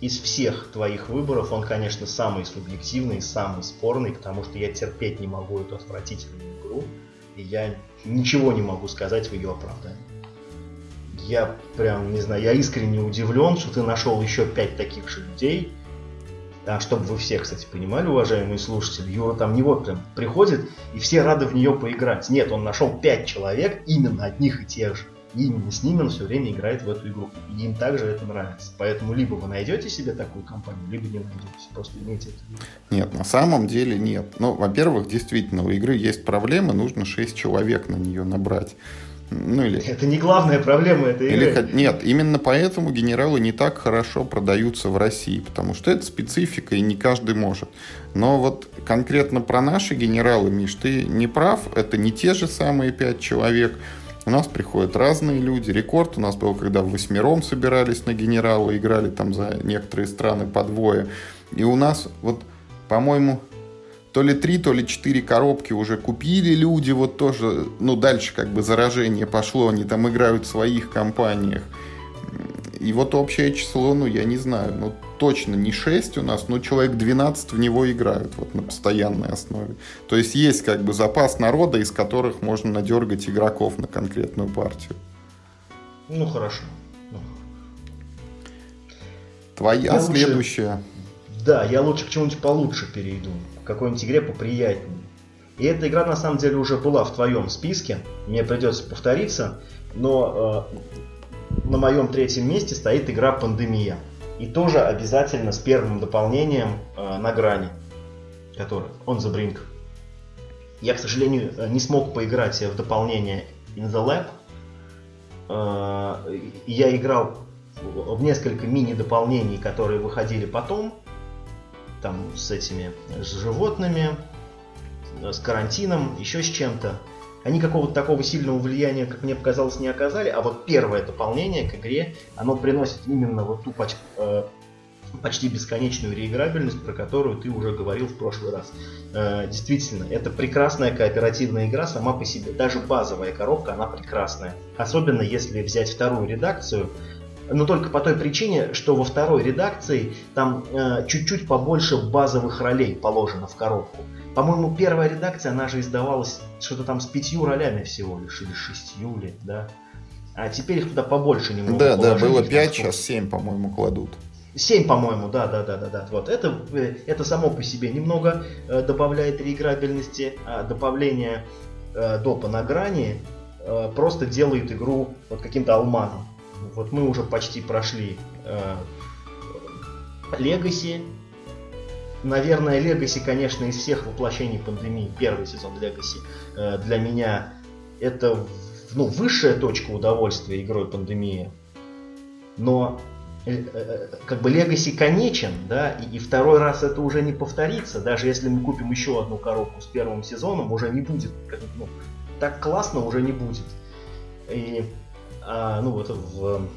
из всех твоих выборов, он, конечно, самый субъективный, самый спорный, потому что я терпеть не могу эту отвратительную игру, и я ничего не могу сказать в ее оправдании. Я прям, не знаю, я искренне удивлен, что ты нашел еще пять таких же людей, а чтобы вы все, кстати, понимали, уважаемые слушатели, Юра там не вот прям приходит, и все рады в нее поиграть. Нет, он нашел пять человек, именно одних и тех же. И именно с ними он все время играет в эту игру. И им также это нравится. Поэтому либо вы найдете себе такую компанию, либо не найдете. Просто имейте это. Нет, на самом деле нет. Ну, во-первых, действительно, у игры есть проблемы, нужно 6 человек на нее набрать. Ну, или... Это не главная проблема этой или... игры. Нет, именно поэтому генералы не так хорошо продаются в России, потому что это специфика, и не каждый может. Но вот конкретно про наши генералы, Миш, ты не прав, это не те же самые пять человек. У нас приходят разные люди. Рекорд у нас был, когда восьмером собирались на генерала, играли там за некоторые страны по двое. И у нас вот, по-моему, то ли три, то ли четыре коробки уже купили люди, вот тоже, ну, дальше как бы заражение пошло, они там играют в своих компаниях. И вот общее число, ну, я не знаю, ну, точно не 6 у нас, но человек 12 в него играют вот на постоянной основе. То есть есть как бы запас народа, из которых можно надергать игроков на конкретную партию. Ну, хорошо. Твоя я следующая. Лучше... Да, я лучше к чему-нибудь получше перейду какой-нибудь игре поприятнее. И эта игра на самом деле уже была в твоем списке, мне придется повториться, но э, на моем третьем месте стоит игра Пандемия. И тоже обязательно с первым дополнением э, на грани, который On the Brink. Я, к сожалению, э, не смог поиграть в дополнение In the Lab. Э, я играл в несколько мини-дополнений, которые выходили потом там с этими с животными, с карантином, еще с чем-то. Они какого-то такого сильного влияния, как мне показалось, не оказали, а вот первое дополнение к игре, оно приносит именно вот ту поч- э, почти бесконечную реиграбельность, про которую ты уже говорил в прошлый раз. Э, действительно, это прекрасная кооперативная игра сама по себе. Даже базовая коробка, она прекрасная. Особенно если взять вторую редакцию, но только по той причине, что во второй редакции там э, чуть-чуть побольше базовых ролей положено в коробку. По-моему, первая редакция, она же издавалась что-то там с пятью ролями всего лишь, или шестью, ли, да. А теперь их туда побольше немного Да, да, было пять, сейчас семь, по-моему, кладут. Семь, по-моему, да, да, да, да, да. Вот это, э, это само по себе немного э, добавляет реиграбельности, а добавление э, допа на грани э, просто делает игру вот каким-то алмазом. Вот мы уже почти прошли Легаси. Э, Наверное, Легаси, конечно, из всех воплощений пандемии, первый сезон Легаси, э, для меня это ну, высшая точка удовольствия игрой пандемии. Но э, как бы Легаси конечен, да, и, и второй раз это уже не повторится, даже если мы купим еще одну коробку с первым сезоном, уже не будет, ну, так классно уже не будет. И а, ну вот в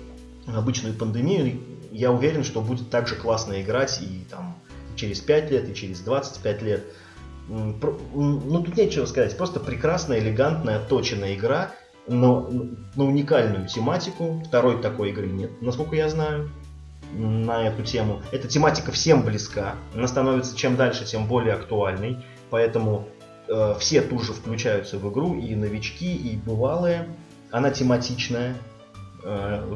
обычную пандемию, я уверен, что будет так же классно играть и там через 5 лет, и через 25 лет. Ну, тут нечего сказать. Просто прекрасная, элегантная, точенная игра, но на уникальную тематику. Второй такой игры нет, насколько я знаю, на эту тему. Эта тематика всем близка. Она становится чем дальше, тем более актуальной. Поэтому э, все тут же включаются в игру, и новички, и бывалые она тематичная, э,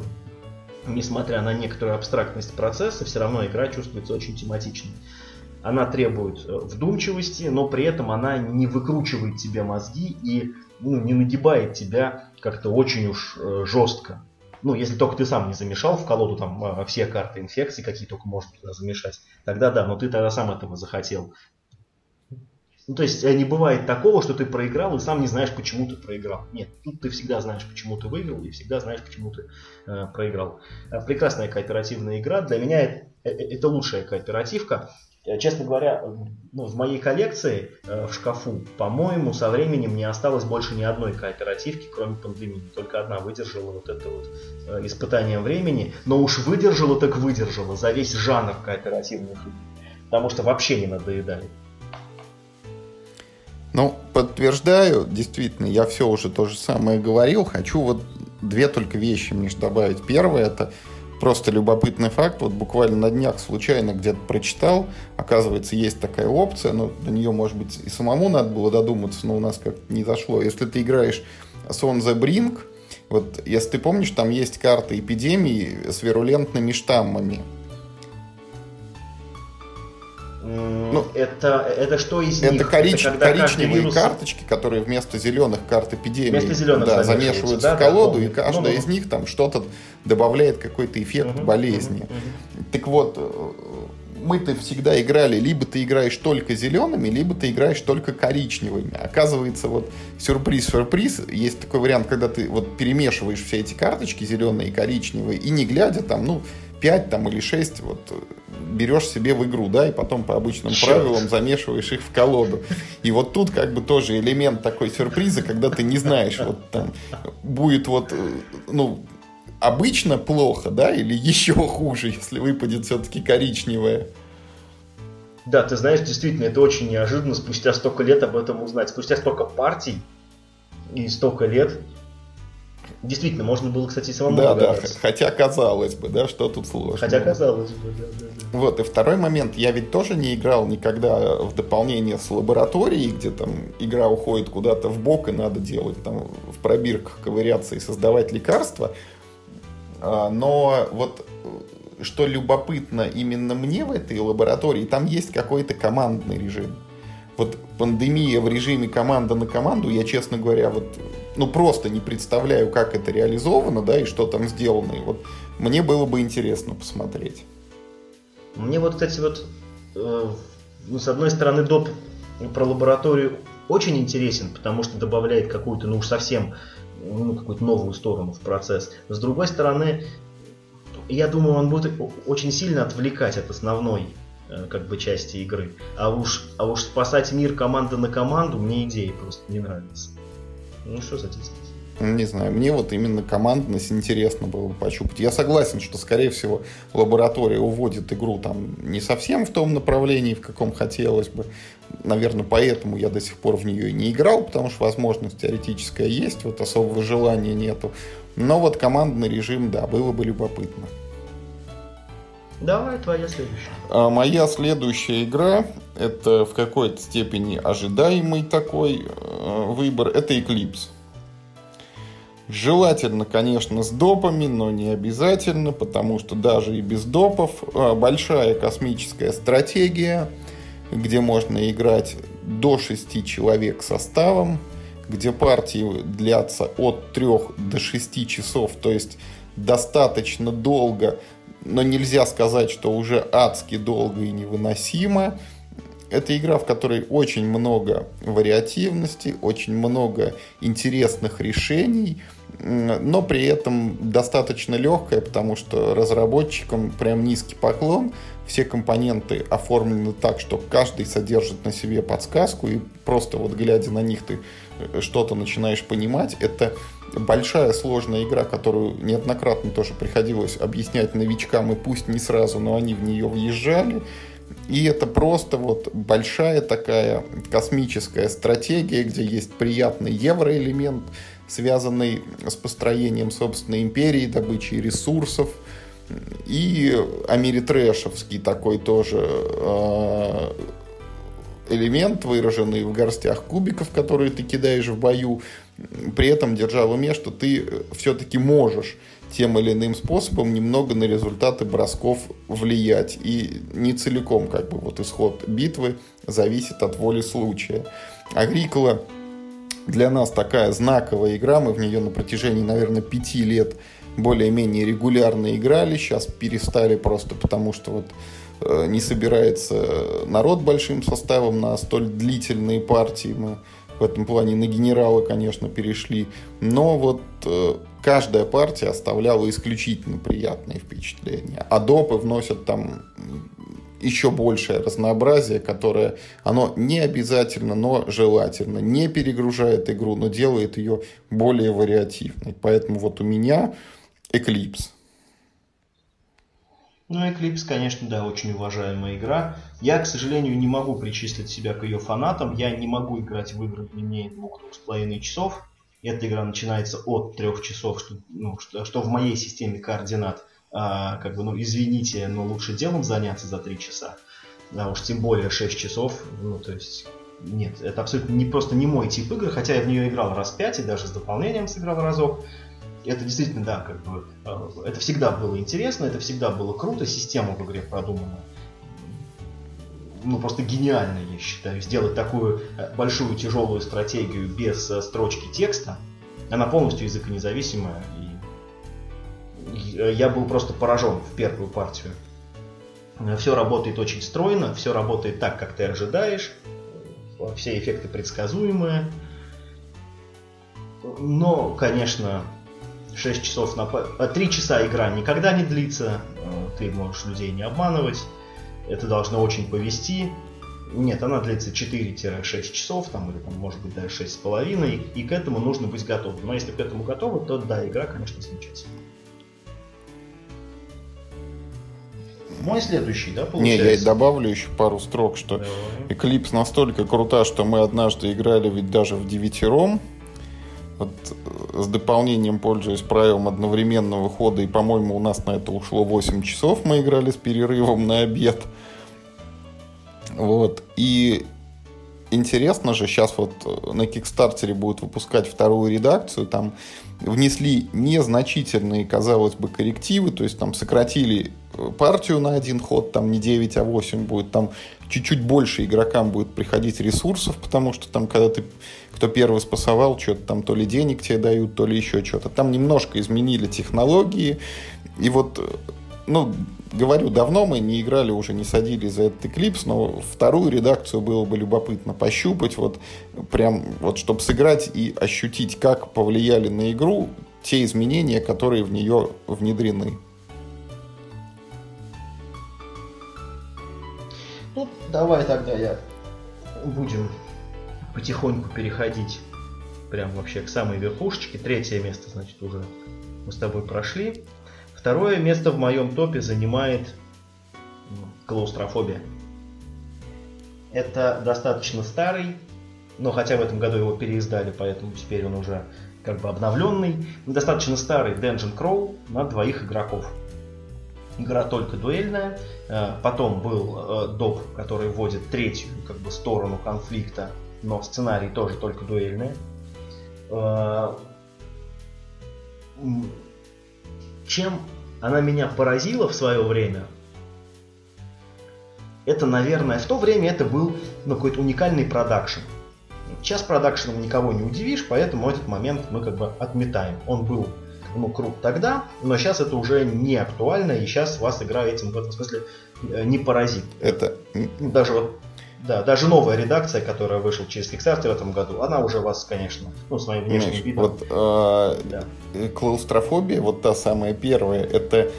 несмотря на некоторую абстрактность процесса, все равно игра чувствуется очень тематичной. Она требует э, вдумчивости, но при этом она не выкручивает тебе мозги и ну, не нагибает тебя как-то очень уж э, жестко. Ну, если только ты сам не замешал в колоду там все карты инфекции, какие только можно туда замешать, тогда да, но ты тогда сам этого захотел. Ну, то есть э, не бывает такого, что ты проиграл и сам не знаешь, почему ты проиграл. Нет, тут ты всегда знаешь, почему ты выиграл и всегда знаешь, почему ты э, проиграл. Э, прекрасная кооперативная игра. Для меня это, э, это лучшая кооперативка. Честно говоря, ну, в моей коллекции э, в шкафу, по-моему, со временем не осталось больше ни одной кооперативки, кроме пандемии. Только одна выдержала вот это вот э, испытание времени. Но уж выдержала так выдержала за весь жанр кооперативных игр. Потому что вообще не надоедали. Ну, подтверждаю, действительно, я все уже то же самое говорил. Хочу вот две только вещи, Миш, добавить. Первое, это просто любопытный факт. Вот буквально на днях случайно где-то прочитал. Оказывается, есть такая опция, но до нее, может быть, и самому надо было додуматься, но у нас как-то не зашло. Если ты играешь с On the Brink, вот если ты помнишь, там есть карта эпидемии с вирулентными штаммами. Ну, это, это что из это них? Корич, это коричневые вирус... карточки, которые вместо зеленых карт эпидемии вместо зеленых да, замешиваются да, в колоду, да, и каждая ну, ну. из ну. них там что-то добавляет какой-то эффект угу, болезни. Угу, угу. Так вот, мы-то всегда играли, либо ты играешь только зелеными, либо ты играешь только коричневыми. Оказывается, вот сюрприз-сюрприз, есть такой вариант, когда ты вот перемешиваешь все эти карточки, зеленые и коричневые, и не глядя там, ну, 5 там, или 6 вот, берешь себе в игру, да, и потом по обычным Черт. правилам замешиваешь их в колоду. И вот тут как бы тоже элемент такой сюрприза, когда ты не знаешь, вот там будет вот, ну, обычно плохо, да, или еще хуже, если выпадет все-таки коричневое. Да, ты знаешь, действительно, это очень неожиданно спустя столько лет об этом узнать. Спустя столько партий и столько лет Действительно, можно было, кстати, самому Да, да, хотя казалось бы, да, что тут сложно. Хотя казалось бы, да, да, да. Вот, и второй момент, я ведь тоже не играл никогда в дополнение с лабораторией, где там игра уходит куда-то в бок и надо делать там в пробирках ковыряться и создавать лекарства. А, но вот что любопытно именно мне в этой лаборатории, там есть какой-то командный режим вот пандемия в режиме команда на команду, я, честно говоря, вот, ну, просто не представляю, как это реализовано, да, и что там сделано. И вот мне было бы интересно посмотреть. Мне вот, кстати, вот, э, ну, с одной стороны, доп про лабораторию очень интересен, потому что добавляет какую-то, ну уж совсем, ну, какую-то новую сторону в процесс. С другой стороны, я думаю, он будет очень сильно отвлекать от основной как бы части игры. А уж, а уж спасать мир команда на команду мне идея просто не нравится. Ну что за сказать? Не знаю, мне вот именно командность интересно было бы пощупать. Я согласен, что, скорее всего, лаборатория уводит игру там не совсем в том направлении, в каком хотелось бы. Наверное, поэтому я до сих пор в нее и не играл, потому что возможность теоретическая есть, вот особого желания нету. Но вот командный режим, да, было бы любопытно. Давай, твоя следующая. А моя следующая игра, это в какой-то степени ожидаемый такой э, выбор, это Eclipse. Желательно, конечно, с допами, но не обязательно, потому что даже и без допов э, большая космическая стратегия, где можно играть до 6 человек составом, где партии длятся от 3 до 6 часов, то есть достаточно долго но нельзя сказать, что уже адски долго и невыносимо. Это игра, в которой очень много вариативности, очень много интересных решений, но при этом достаточно легкая, потому что разработчикам прям низкий поклон. Все компоненты оформлены так, что каждый содержит на себе подсказку, и просто вот глядя на них ты э, что-то начинаешь понимать. Это большая сложная игра, которую неоднократно тоже приходилось объяснять новичкам, и пусть не сразу, но они в нее въезжали. И это просто вот большая такая космическая стратегия, где есть приятный евроэлемент, связанный с построением собственной империи, добычей ресурсов, и америтрэшевский такой тоже э, элемент, выраженный в горстях кубиков, которые ты кидаешь в бою, при этом держа в уме, что ты э, все-таки можешь тем или иным способом немного на результаты бросков влиять. И не целиком как бы вот исход битвы зависит от воли случая. Агрикола для нас такая знаковая игра, мы в нее на протяжении, наверное, пяти лет более-менее регулярно играли, сейчас перестали просто потому, что вот э, не собирается народ большим составом на столь длительные партии. Мы в этом плане на генерала, конечно, перешли. Но вот э, каждая партия оставляла исключительно приятные впечатления. А допы вносят там еще большее разнообразие, которое, оно не обязательно, но желательно. Не перегружает игру, но делает ее более вариативной. Поэтому вот у меня Eclipse. Ну, Eclipse, конечно, да, очень уважаемая игра. Я, к сожалению, не могу причислить себя к ее фанатам. Я не могу играть в игры длиннее двух-двух с половиной часов. Эта игра начинается от трех часов, что, ну, что, что в моей системе координат, а, как бы, ну, извините, но лучше делом заняться за три часа. А уж тем более 6 часов, ну, то есть, нет, это абсолютно не просто не мой тип игры, хотя я в нее играл раз пять и даже с дополнением сыграл разок это действительно, да, как бы, э, это всегда было интересно, это всегда было круто, система в игре продумана. Ну, просто гениально, я считаю, сделать такую э, большую тяжелую стратегию без э, строчки текста. Она полностью языконезависимая, и я был просто поражен в первую партию. Все работает очень стройно, все работает так, как ты ожидаешь, все эффекты предсказуемые. Но, конечно, 6 часов на... 3 часа игра никогда не длится, ты можешь людей не обманывать, это должно очень повести. Нет, она длится 4-6 часов, там, или там, может быть даже 6,5, и к этому нужно быть готовым. Но если к этому готовы, то да, игра, конечно, замечательная. Мой следующий, да, получается? Не, я добавлю еще пару строк, что Давай. Eclipse настолько крута, что мы однажды играли ведь даже в девятером. Вот э, с дополнением, пользуясь правилом одновременного хода, и, по-моему, у нас на это ушло 8 часов, мы играли с перерывом на обед. Вот. И интересно же, сейчас вот э, на Кикстартере будут выпускать вторую редакцию, там внесли незначительные, казалось бы, коррективы, то есть там сократили партию на один ход, там не 9, а 8 будет, там чуть-чуть больше игрокам будет приходить ресурсов, потому что там, когда ты, кто первый спасовал, что-то там то ли денег тебе дают, то ли еще что-то. Там немножко изменили технологии, и вот ну, говорю, давно мы не играли, уже не садились за этот Eclipse, но вторую редакцию было бы любопытно пощупать, вот прям, вот чтобы сыграть и ощутить, как повлияли на игру те изменения, которые в нее внедрены. Давай тогда я будем потихоньку переходить прям вообще к самой верхушечке. Третье место, значит, уже мы с тобой прошли. Второе место в моем топе занимает клаустрофобия. Это достаточно старый, но хотя в этом году его переиздали, поэтому теперь он уже как бы обновленный. Достаточно старый Dungeon Crawl на двоих игроков. Игра только дуэльная. Э, потом был э, доп, который вводит третью как бы сторону конфликта, но сценарий тоже только дуэльный. Э, чем она меня поразила в свое время, это, наверное, в то время это был ну, какой-то уникальный продакшн. Сейчас продакшеном никого не удивишь, поэтому этот момент мы как бы отметаем. Он был ну, крут тогда, но сейчас это уже не актуально, и сейчас вас игра этим в этом смысле э, не поразит. Это... Даже вот да, даже новая редакция, которая вышла через Kickstarter в этом году, она уже вас, конечно, ну, своим внешним Знаешь, видом. Вот э, да. клаустрофобия, вот та самая первая, это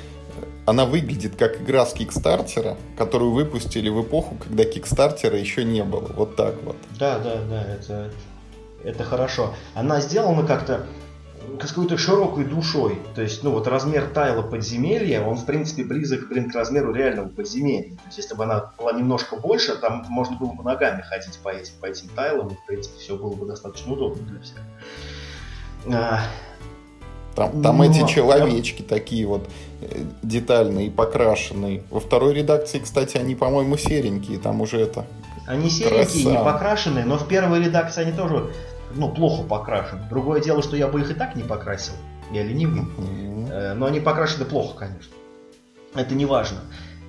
она выглядит как игра с Кикстартера, которую выпустили в эпоху, когда Кикстартера еще не было. Вот так вот. Да, да, да, это, это хорошо. Она сделана как-то с какой-то широкой душой. То есть, ну вот размер тайла подземелья, он в принципе близок, блин, к размеру реального подземелья. То есть, если бы она была немножко больше, там можно было бы ногами ходить по этим, по этим тайлам, и в принципе все было бы достаточно удобно для всех. А, там, там Но... эти человечки я... такие вот э, детальные, покрашенные. Во второй редакции, кстати, они, по-моему, серенькие, там уже это. Они серенькие, Краса. не покрашенные, но в первой редакции они тоже ну, плохо покрашены. Другое дело, что я бы их и так не покрасил. Я ленивый. Mm-hmm. Но они покрашены плохо, конечно. Это не важно.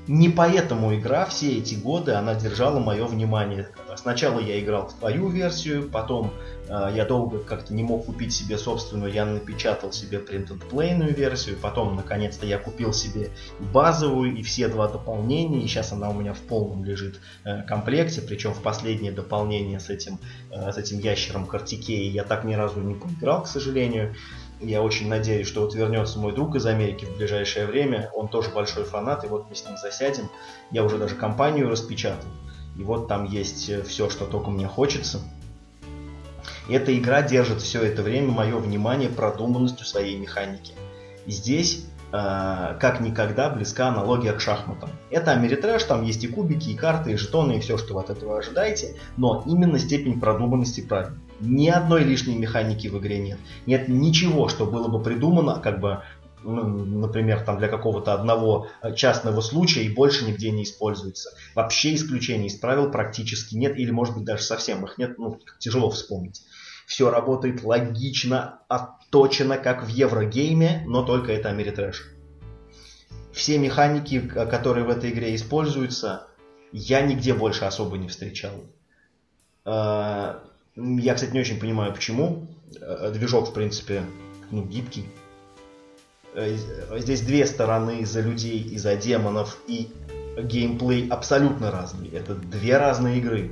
Не поэтому игра все эти годы, она держала мое внимание. Сначала я играл в твою версию, потом э, я долго как-то не мог купить себе собственную, я напечатал себе printed плейную версию, потом наконец-то я купил себе базовую и все два дополнения, и сейчас она у меня в полном лежит э, комплекте, причем в последнее дополнение с этим, э, с этим ящером Картикеи я так ни разу не поиграл, к сожалению. Я очень надеюсь, что вот вернется мой друг из Америки в ближайшее время. Он тоже большой фанат, и вот мы с ним засядем. Я уже даже компанию распечатал. И вот там есть э, все, что только мне хочется. Эта игра держит все это время мое внимание продуманностью своей механики. И здесь э, как никогда близка аналогия к шахматам. Это Америтрэш, там есть и кубики, и карты, и жетоны, и все, что вы от этого ожидаете, но именно степень продуманности правильная. Ни одной лишней механики в игре нет. Нет ничего, что было бы придумано, как бы, ну, например, там для какого-то одного частного случая и больше нигде не используется. Вообще исключений из правил практически нет, или может быть даже совсем их нет, ну, тяжело вспомнить. Все работает логично, отточено, как в Еврогейме, но только это Америтрэш. Все механики, которые в этой игре используются, я нигде больше особо не встречал. Я, кстати, не очень понимаю, почему. Э, движок, в принципе, ну, гибкий. Э, здесь две стороны за людей и за демонов. И геймплей абсолютно разный. Это две разные игры.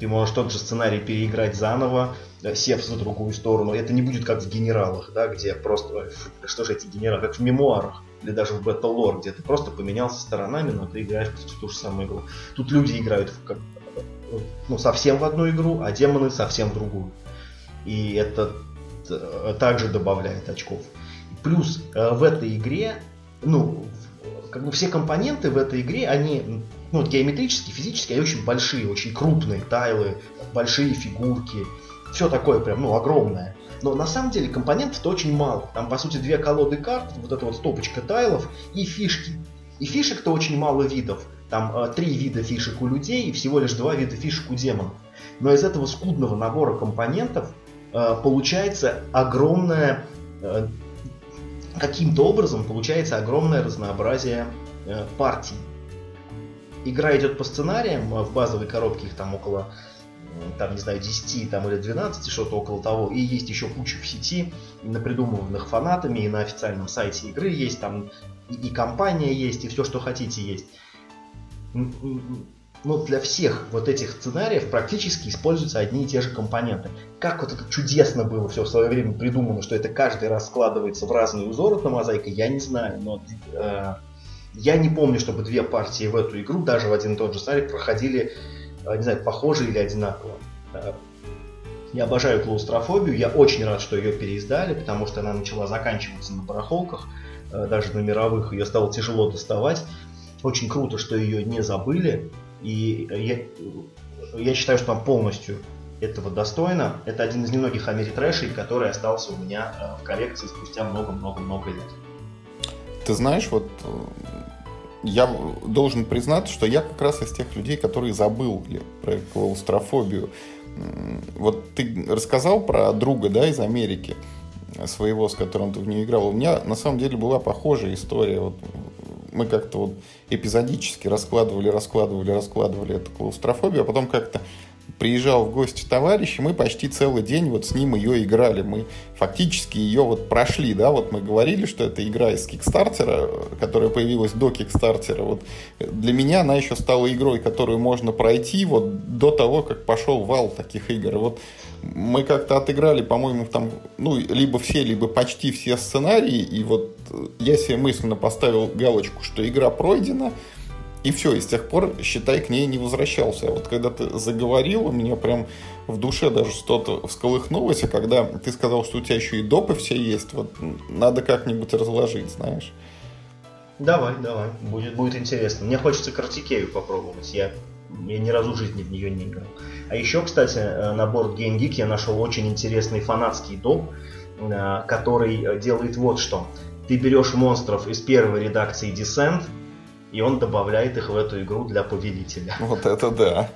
Ты можешь тот же сценарий переиграть заново, э, сев за другую сторону. Это не будет как в генералах, да, где просто... Что же эти генералы? Как в мемуарах или даже в Battle Lore, где ты просто поменялся сторонами, но ты играешь в ту же самую игру. Тут люди играют в, как, ну, совсем в одну игру, а демоны совсем в другую. И это э, также добавляет очков. Плюс э, в этой игре, ну, как бы все компоненты в этой игре, они ну, геометрически, физически, они очень большие, очень крупные тайлы, большие фигурки, все такое прям, ну, огромное. Но на самом деле компонентов-то очень мало. Там, по сути, две колоды карт, вот эта вот стопочка тайлов и фишки. И фишек-то очень мало видов. Там э, три вида фишек у людей и всего лишь два вида фишек у демонов. Но из этого скудного набора компонентов э, получается огромное э, каким-то образом получается огромное разнообразие партий. Игра идет по сценариям, в базовой коробке их там около там, не знаю, 10 там, или 12, что-то около того, и есть еще куча в сети, напридуманных фанатами, и на официальном сайте игры есть, там и, и компания есть, и все, что хотите есть. Но для всех вот этих сценариев практически используются одни и те же компоненты. Как вот это чудесно было все в свое время придумано, что это каждый раз складывается в разные узоры на мозаике, я не знаю, но э, я не помню, чтобы две партии в эту игру, даже в один и тот же сценарий, проходили, э, не знаю, похоже или одинаково. Э, я обожаю клаустрофобию, я очень рад, что ее переиздали, потому что она начала заканчиваться на барахолках, э, даже на мировых, ее стало тяжело доставать. Очень круто, что ее не забыли. И я, я считаю, что он полностью этого достойно. Это один из немногих америтрэшей, который остался у меня э, в коллекции спустя много-много-много лет. Ты знаешь, вот э, я должен признаться, что я как раз из тех людей, которые забыли про клаустрофобию. Вот ты рассказал про друга, да, из Америки своего, с которым ты в нее играл. У меня на самом деле была похожая история. Вот мы как-то вот эпизодически раскладывали, раскладывали, раскладывали эту клаустрофобию, а потом как-то приезжал в гости товарищ, и мы почти целый день вот с ним ее играли. Мы фактически ее вот прошли, да, вот мы говорили, что это игра из Кикстартера, которая появилась до Кикстартера. Вот для меня она еще стала игрой, которую можно пройти вот до того, как пошел вал таких игр. Вот мы как-то отыграли, по-моему, там, ну, либо все, либо почти все сценарии, и вот я себе мысленно поставил галочку, что игра пройдена, и все, и с тех пор, считай, к ней не возвращался. Вот когда ты заговорил, у меня прям в душе даже что-то всколыхнулось, а когда ты сказал, что у тебя еще и допы все есть, вот надо как-нибудь разложить, знаешь. Давай, давай, будет, будет интересно. Мне хочется Картикею попробовать, я, я ни разу в жизни в нее не играл. А еще, кстати, э, на борт Game Geek я нашел очень интересный фанатский доп, э, который делает вот что. Ты берешь монстров из первой редакции Descent, и он добавляет их в эту игру для повелителя. Вот это да.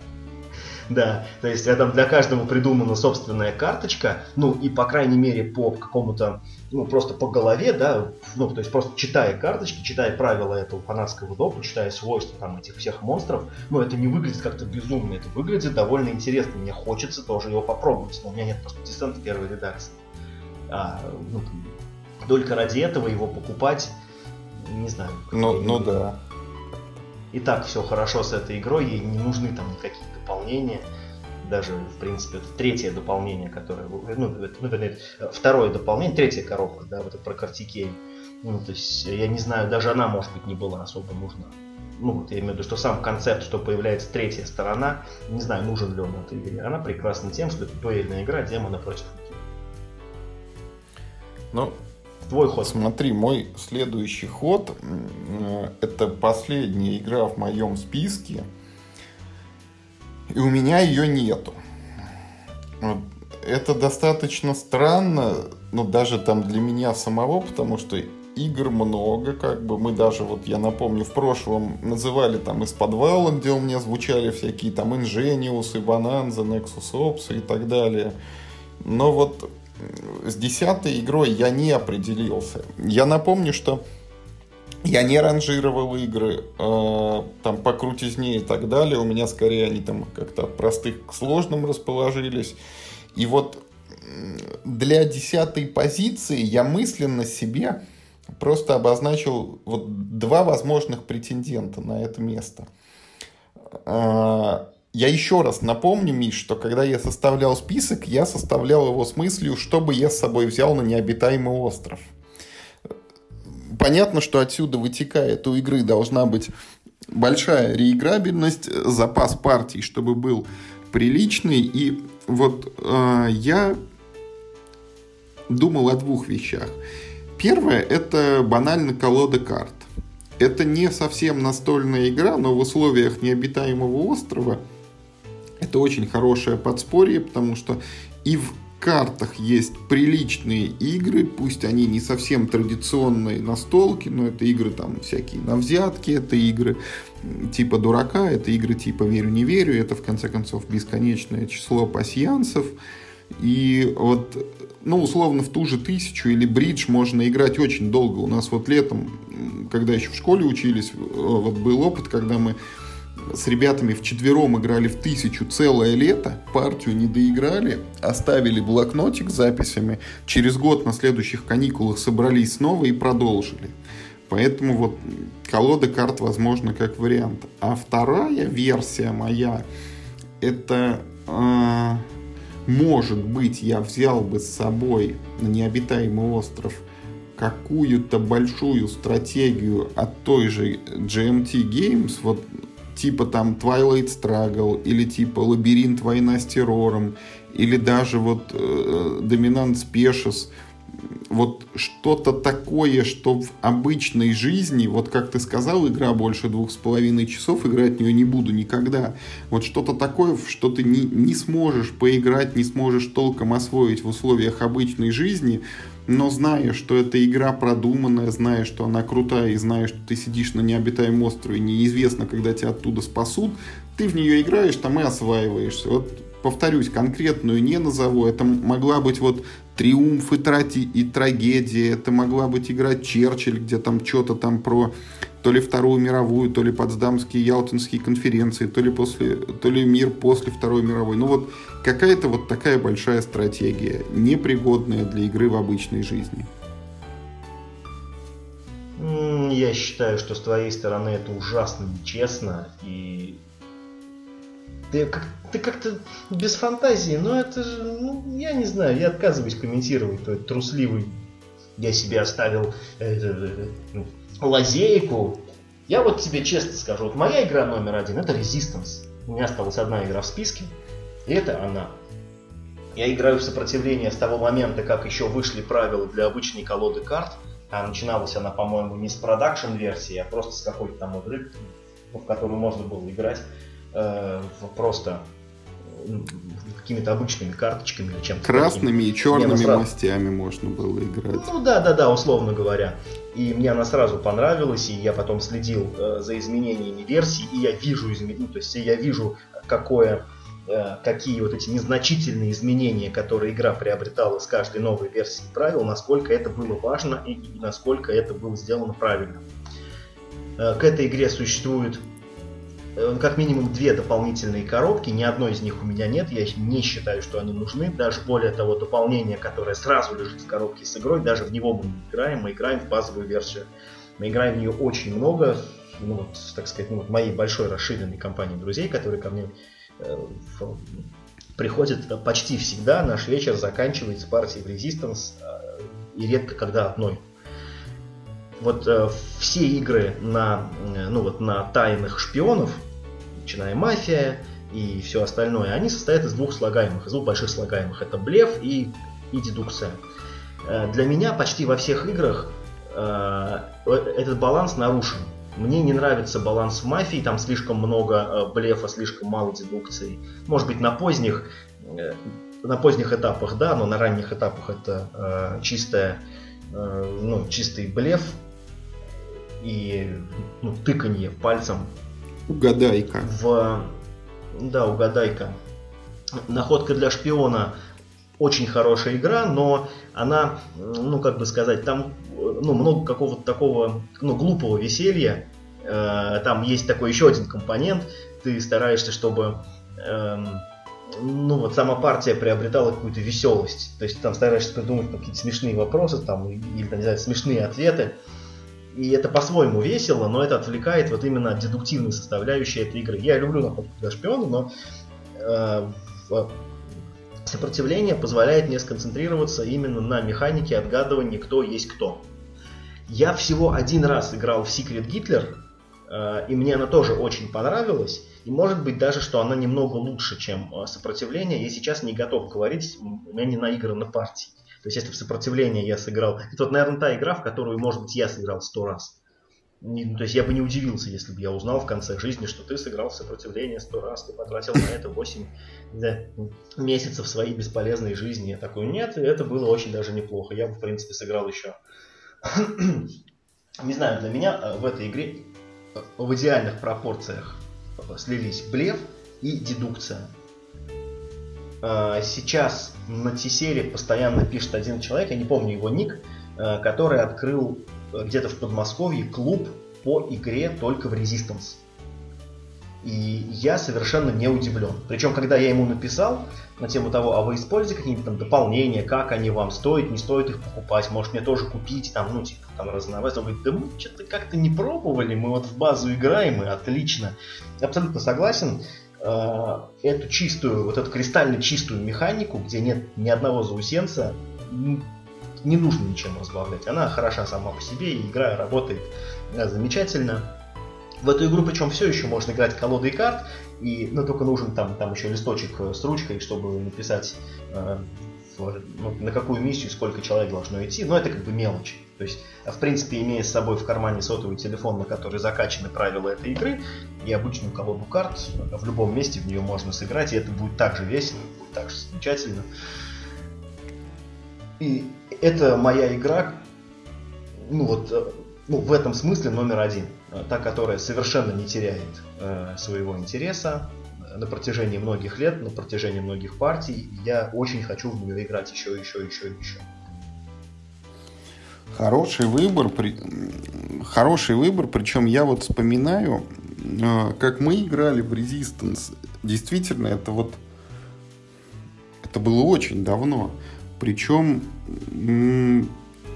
Да, то есть это для каждого придумана собственная карточка, ну и по крайней мере по какому-то, ну просто по голове, да, ну то есть просто читая карточки, читая правила этого фанатского допа, читая свойства там этих всех монстров, ну это не выглядит как-то безумно, это выглядит довольно интересно, мне хочется тоже его попробовать, но у меня нет просто десанта первой редакции. А, ну, только ради этого его покупать, не знаю. Ну, ну да и так все хорошо с этой игрой, ей не нужны там никакие дополнения. Даже, в принципе, это третье дополнение, которое... Ну, ну вернее, второе дополнение, третья коробка, да, вот это про картикей. Ну, то есть, я не знаю, даже она, может быть, не была особо нужна. Ну, вот я имею в виду, что сам концепт, что появляется третья сторона, не знаю, нужен ли он этой игре. Она прекрасна тем, что это дуэльная игра демона против руки. Ну, Твой ход. Смотри, мой следующий ход это последняя игра в моем списке. И у меня ее нету. Это достаточно странно, ну даже там для меня самого, потому что игр много, как бы мы даже, вот я напомню, в прошлом называли там из подвала, где у меня звучали всякие там Ingenius, и Bonanza, Nexus Ops и так далее. Но вот с десятой игрой я не определился. Я напомню, что я не ранжировал игры э, там по крутизне и так далее. У меня скорее они там как-то от простых к сложным расположились. И вот для десятой позиции я мысленно себе просто обозначил вот два возможных претендента на это место. А, я еще раз напомню, Миш, что когда я составлял список, я составлял его с мыслью, чтобы я с собой взял на необитаемый остров. Понятно, что отсюда вытекает, у игры должна быть большая реиграбельность, запас партий, чтобы был приличный. И вот э, я думал о двух вещах. Первое – это банально колода карт. Это не совсем настольная игра, но в условиях необитаемого острова это очень хорошее подспорье, потому что и в картах есть приличные игры, пусть они не совсем традиционные настолки, но это игры там всякие на взятки, это игры типа дурака, это игры типа верю не верю, это в конце концов бесконечное число пассиансов. И вот, ну, условно, в ту же тысячу или бридж можно играть очень долго. У нас вот летом, когда еще в школе учились, вот был опыт, когда мы с ребятами в четвером играли в тысячу целое лето, партию не доиграли, оставили блокнотик с записями, через год на следующих каникулах собрались снова и продолжили. Поэтому вот колода карт возможно как вариант. А вторая версия моя, это э, может быть я взял бы с собой на необитаемый остров какую-то большую стратегию от той же GMT Games, вот типа там Twilight Struggle, или типа Лабиринт Война с террором, или даже вот э, Dominant Species, вот что-то такое, что в обычной жизни, вот как ты сказал, игра больше двух с половиной часов, играть в нее не буду никогда. Вот что-то такое, что ты не, не сможешь поиграть, не сможешь толком освоить в условиях обычной жизни, но зная, что эта игра продуманная, зная, что она крутая, и зная, что ты сидишь на необитаемом острове, неизвестно, когда тебя оттуда спасут, ты в нее играешь, там и осваиваешься. Вот повторюсь, конкретную не назову, это могла быть вот триумф и, трати, и трагедия, это могла быть игра Черчилль, где там что-то там про то ли Вторую мировую, то ли Потсдамские Ялтинские конференции, то ли, после, то ли мир после Второй мировой. Ну вот какая-то вот такая большая стратегия, непригодная для игры в обычной жизни. Я считаю, что с твоей стороны это ужасно нечестно и ты, как, ты как-то без фантазии, но это же, ну, я не знаю, я отказываюсь комментировать твой трусливый. Я себе оставил э, э, э, лазейку. Я вот тебе честно скажу, вот моя игра номер один это Resistance. У меня осталась одна игра в списке, и это она. Я играю в сопротивление с того момента, как еще вышли правила для обычной колоды карт. А начиналась она, по-моему, не с продакшн версии, а просто с какой-то там игры, в которую можно было играть э, просто какими-то обычными карточками или чем-то. Красными таким. и черными сразу... мастями можно было играть. Ну да, да, да, условно говоря. И мне она сразу понравилась, и я потом следил э, за изменениями версий, и я вижу изменения, ну, то есть я вижу, какое, э, какие вот эти незначительные изменения, которые игра приобретала с каждой новой версией правил, насколько это было важно и, и насколько это было сделано правильно. Э, к этой игре существует как минимум две дополнительные коробки, ни одной из них у меня нет, я не считаю, что они нужны. Даже более того, дополнение, которое сразу лежит в коробке с игрой, даже в него мы не играем, мы играем в базовую версию. Мы играем в нее очень много, ну, вот, так сказать, ну, вот моей большой расширенной компании друзей, которые ко мне э, в, приходят почти всегда. Наш вечер заканчивается партией в Resistance э, и редко когда одной вот э, все игры на, э, ну, вот, на тайных шпионов, начиная мафия и все остальное, они состоят из двух слагаемых, из двух больших слагаемых. Это блеф и, и дедукция. Э, для меня почти во всех играх э, этот баланс нарушен. Мне не нравится баланс в мафии, там слишком много э, блефа, слишком мало дедукции. Может быть, на поздних, э, на поздних этапах, да, но на ранних этапах это э, чистая, э, ну, чистый блеф, и ну, тыканье пальцем. Угадайка. В... Да, угадайка. Находка для шпиона очень хорошая игра, но она, ну как бы сказать, там ну, много какого-то такого ну, глупого веселья. Э, там есть такой еще один компонент. Ты стараешься, чтобы э, ну вот сама партия приобретала какую-то веселость. То есть там стараешься придумать какие-то смешные вопросы там, или, там, не знаю, смешные ответы. И это по-своему весело, но это отвлекает вот именно от дедуктивной составляющей этой игры. Я люблю находку для шпиона, но э, сопротивление позволяет мне сконцентрироваться именно на механике отгадывания, кто есть кто. Я всего один раз играл в Secret Hitler, э, и мне она тоже очень понравилась. И может быть даже, что она немного лучше, чем э, сопротивление. Я сейчас не готов говорить, у меня не наиграна партия. То есть, если в сопротивлении я сыграл... Это вот, наверное, та игра, в которую, может быть, я сыграл сто раз. Не, ну, то есть я бы не удивился, если бы я узнал в конце жизни, что ты сыграл в сопротивление сто раз, ты потратил на это 8 да, месяцев своей бесполезной жизни. Я такой, нет, это было очень даже неплохо. Я бы, в принципе, сыграл еще. не знаю, для меня э, в этой игре э, в идеальных пропорциях слились блеф и дедукция. А, сейчас на Тесере постоянно пишет один человек, я не помню его ник, а, который открыл э, где-то в Подмосковье клуб по игре только в Resistance. И я совершенно не удивлен. Причем, когда я ему написал на тему того, а вы используете какие-нибудь там дополнения, как они вам стоят, не стоит их покупать, может мне тоже купить, там, ну, типа, там, разнообразие. Он говорит, да мы что-то как-то не пробовали, мы вот в базу играем, и отлично. Абсолютно согласен. Э, эту чистую, вот эту кристально чистую механику, где нет ни одного заусенца, не нужно ничем разбавлять. Она хороша сама по себе, и игра работает э, замечательно. В эту игру причем все еще можно играть колодой карт, и, ну, только нужен там, там еще листочек э, с ручкой, чтобы написать, э, ну, на какую миссию сколько человек должно идти, но это как бы мелочь. То есть, в принципе, имея с собой в кармане сотовый телефон, на который закачаны правила этой игры, и обычную колоду карт, в любом месте в нее можно сыграть, и это будет так же весело, будет так же замечательно. И это моя игра, ну вот, э, ну, в этом смысле номер один. Э, та, которая совершенно не теряет э, своего интереса на протяжении многих лет, на протяжении многих партий. Я очень хочу в нее играть еще, еще, еще, еще. Хороший выбор, при... хороший выбор, причем я вот вспоминаю, э, как мы играли в Resistance. Действительно, это вот это было очень давно. Причем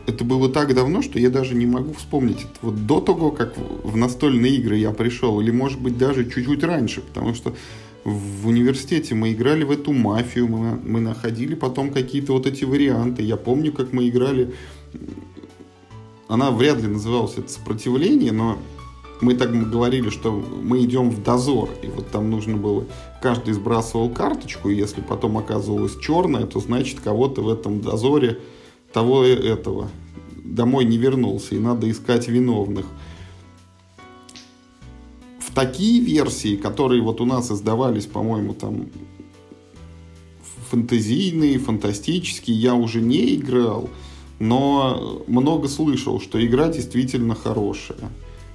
это было так давно, что я даже не могу вспомнить. Это вот до того, как в настольные игры я пришел, или может быть даже чуть-чуть раньше, потому что в университете мы играли в эту мафию, мы, мы находили потом какие-то вот эти варианты. Я помню, как мы играли... Она вряд ли называлась это сопротивление, но мы так говорили, что мы идем в дозор, и вот там нужно было, каждый сбрасывал карточку, и если потом оказывалась черная, то значит кого-то в этом дозоре того этого домой не вернулся, и надо искать виновных. В такие версии, которые вот у нас издавались, по-моему, там фантазийные, фантастические, я уже не играл, но много слышал, что игра действительно хорошая.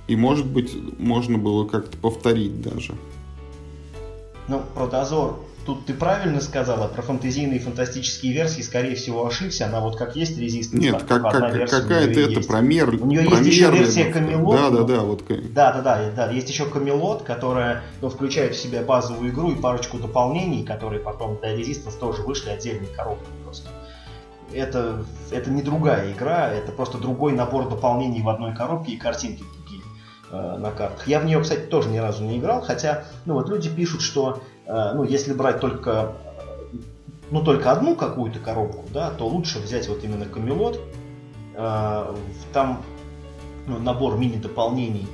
И, может быть, можно было как-то повторить даже. Ну, про дозор Тут ты правильно сказала, про фантазийные и фантастические версии, скорее всего, ошибся. Она вот как есть резист. Нет, как, как, какая-то это промер. У нее есть еще версия Камелот. Да, да, да. Вот. Да, да, да, да. Есть еще Камелот, которая ну, включает в себя базовую игру и парочку дополнений, которые потом для Resistance тоже вышли отдельной коробкой просто. Это, это не другая игра, это просто другой набор дополнений в одной коробке и картинки другие э, на картах. Я в нее, кстати, тоже ни разу не играл, хотя ну, вот люди пишут, что Э, ну, если брать только, ну, только одну какую-то коробку, да, то лучше взять вот именно Камелот. Э, там ну, набор мини-дополнений,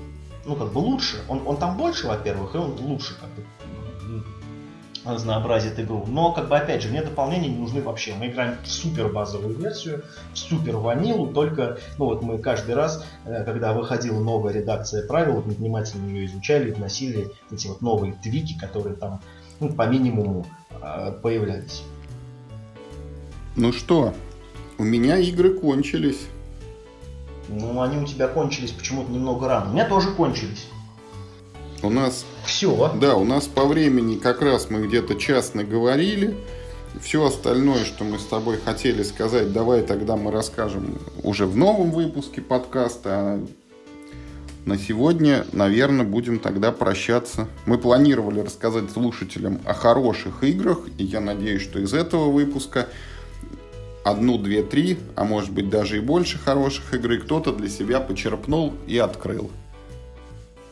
ну, как бы лучше. Он, он там больше, во-первых, и он лучше как бы разнообразит игру. Но, как бы, опять же, мне дополнения не нужны вообще. Мы играем в супер базовую версию, в супер ванилу, только, ну вот мы каждый раз, э, когда выходила новая редакция правил, мы внимательно ее изучали, вносили эти вот новые твики, которые там ну, по минимуму э, появлялись. Ну что, у меня игры кончились. Ну, они у тебя кончились почему-то немного рано. У меня тоже кончились. У нас... Все. Да, у нас по времени как раз мы где-то час наговорили. Все остальное, что мы с тобой хотели сказать, давай тогда мы расскажем уже в новом выпуске подкаста. На сегодня, наверное, будем тогда прощаться. Мы планировали рассказать слушателям о хороших играх, и я надеюсь, что из этого выпуска одну, две, три, а может быть даже и больше хороших игр кто-то для себя почерпнул и открыл.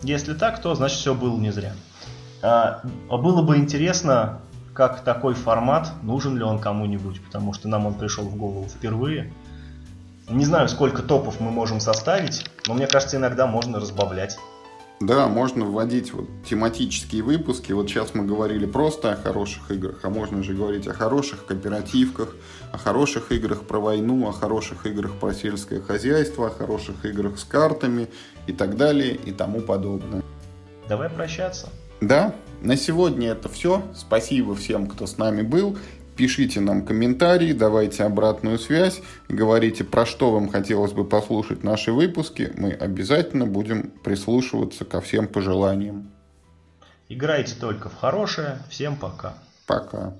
Если так, то значит все было не зря. А, было бы интересно, как такой формат, нужен ли он кому-нибудь, потому что нам он пришел в голову впервые. Не знаю, сколько топов мы можем составить, но мне кажется, иногда можно разбавлять. Да, можно вводить вот тематические выпуски. Вот сейчас мы говорили просто о хороших играх, а можно же говорить о хороших кооперативках, о хороших играх про войну, о хороших играх про сельское хозяйство, о хороших играх с картами и так далее и тому подобное. Давай прощаться. Да, на сегодня это все. Спасибо всем, кто с нами был. Пишите нам комментарии, давайте обратную связь, говорите, про что вам хотелось бы послушать наши выпуски. Мы обязательно будем прислушиваться ко всем пожеланиям. Играйте только в хорошее. Всем пока. Пока.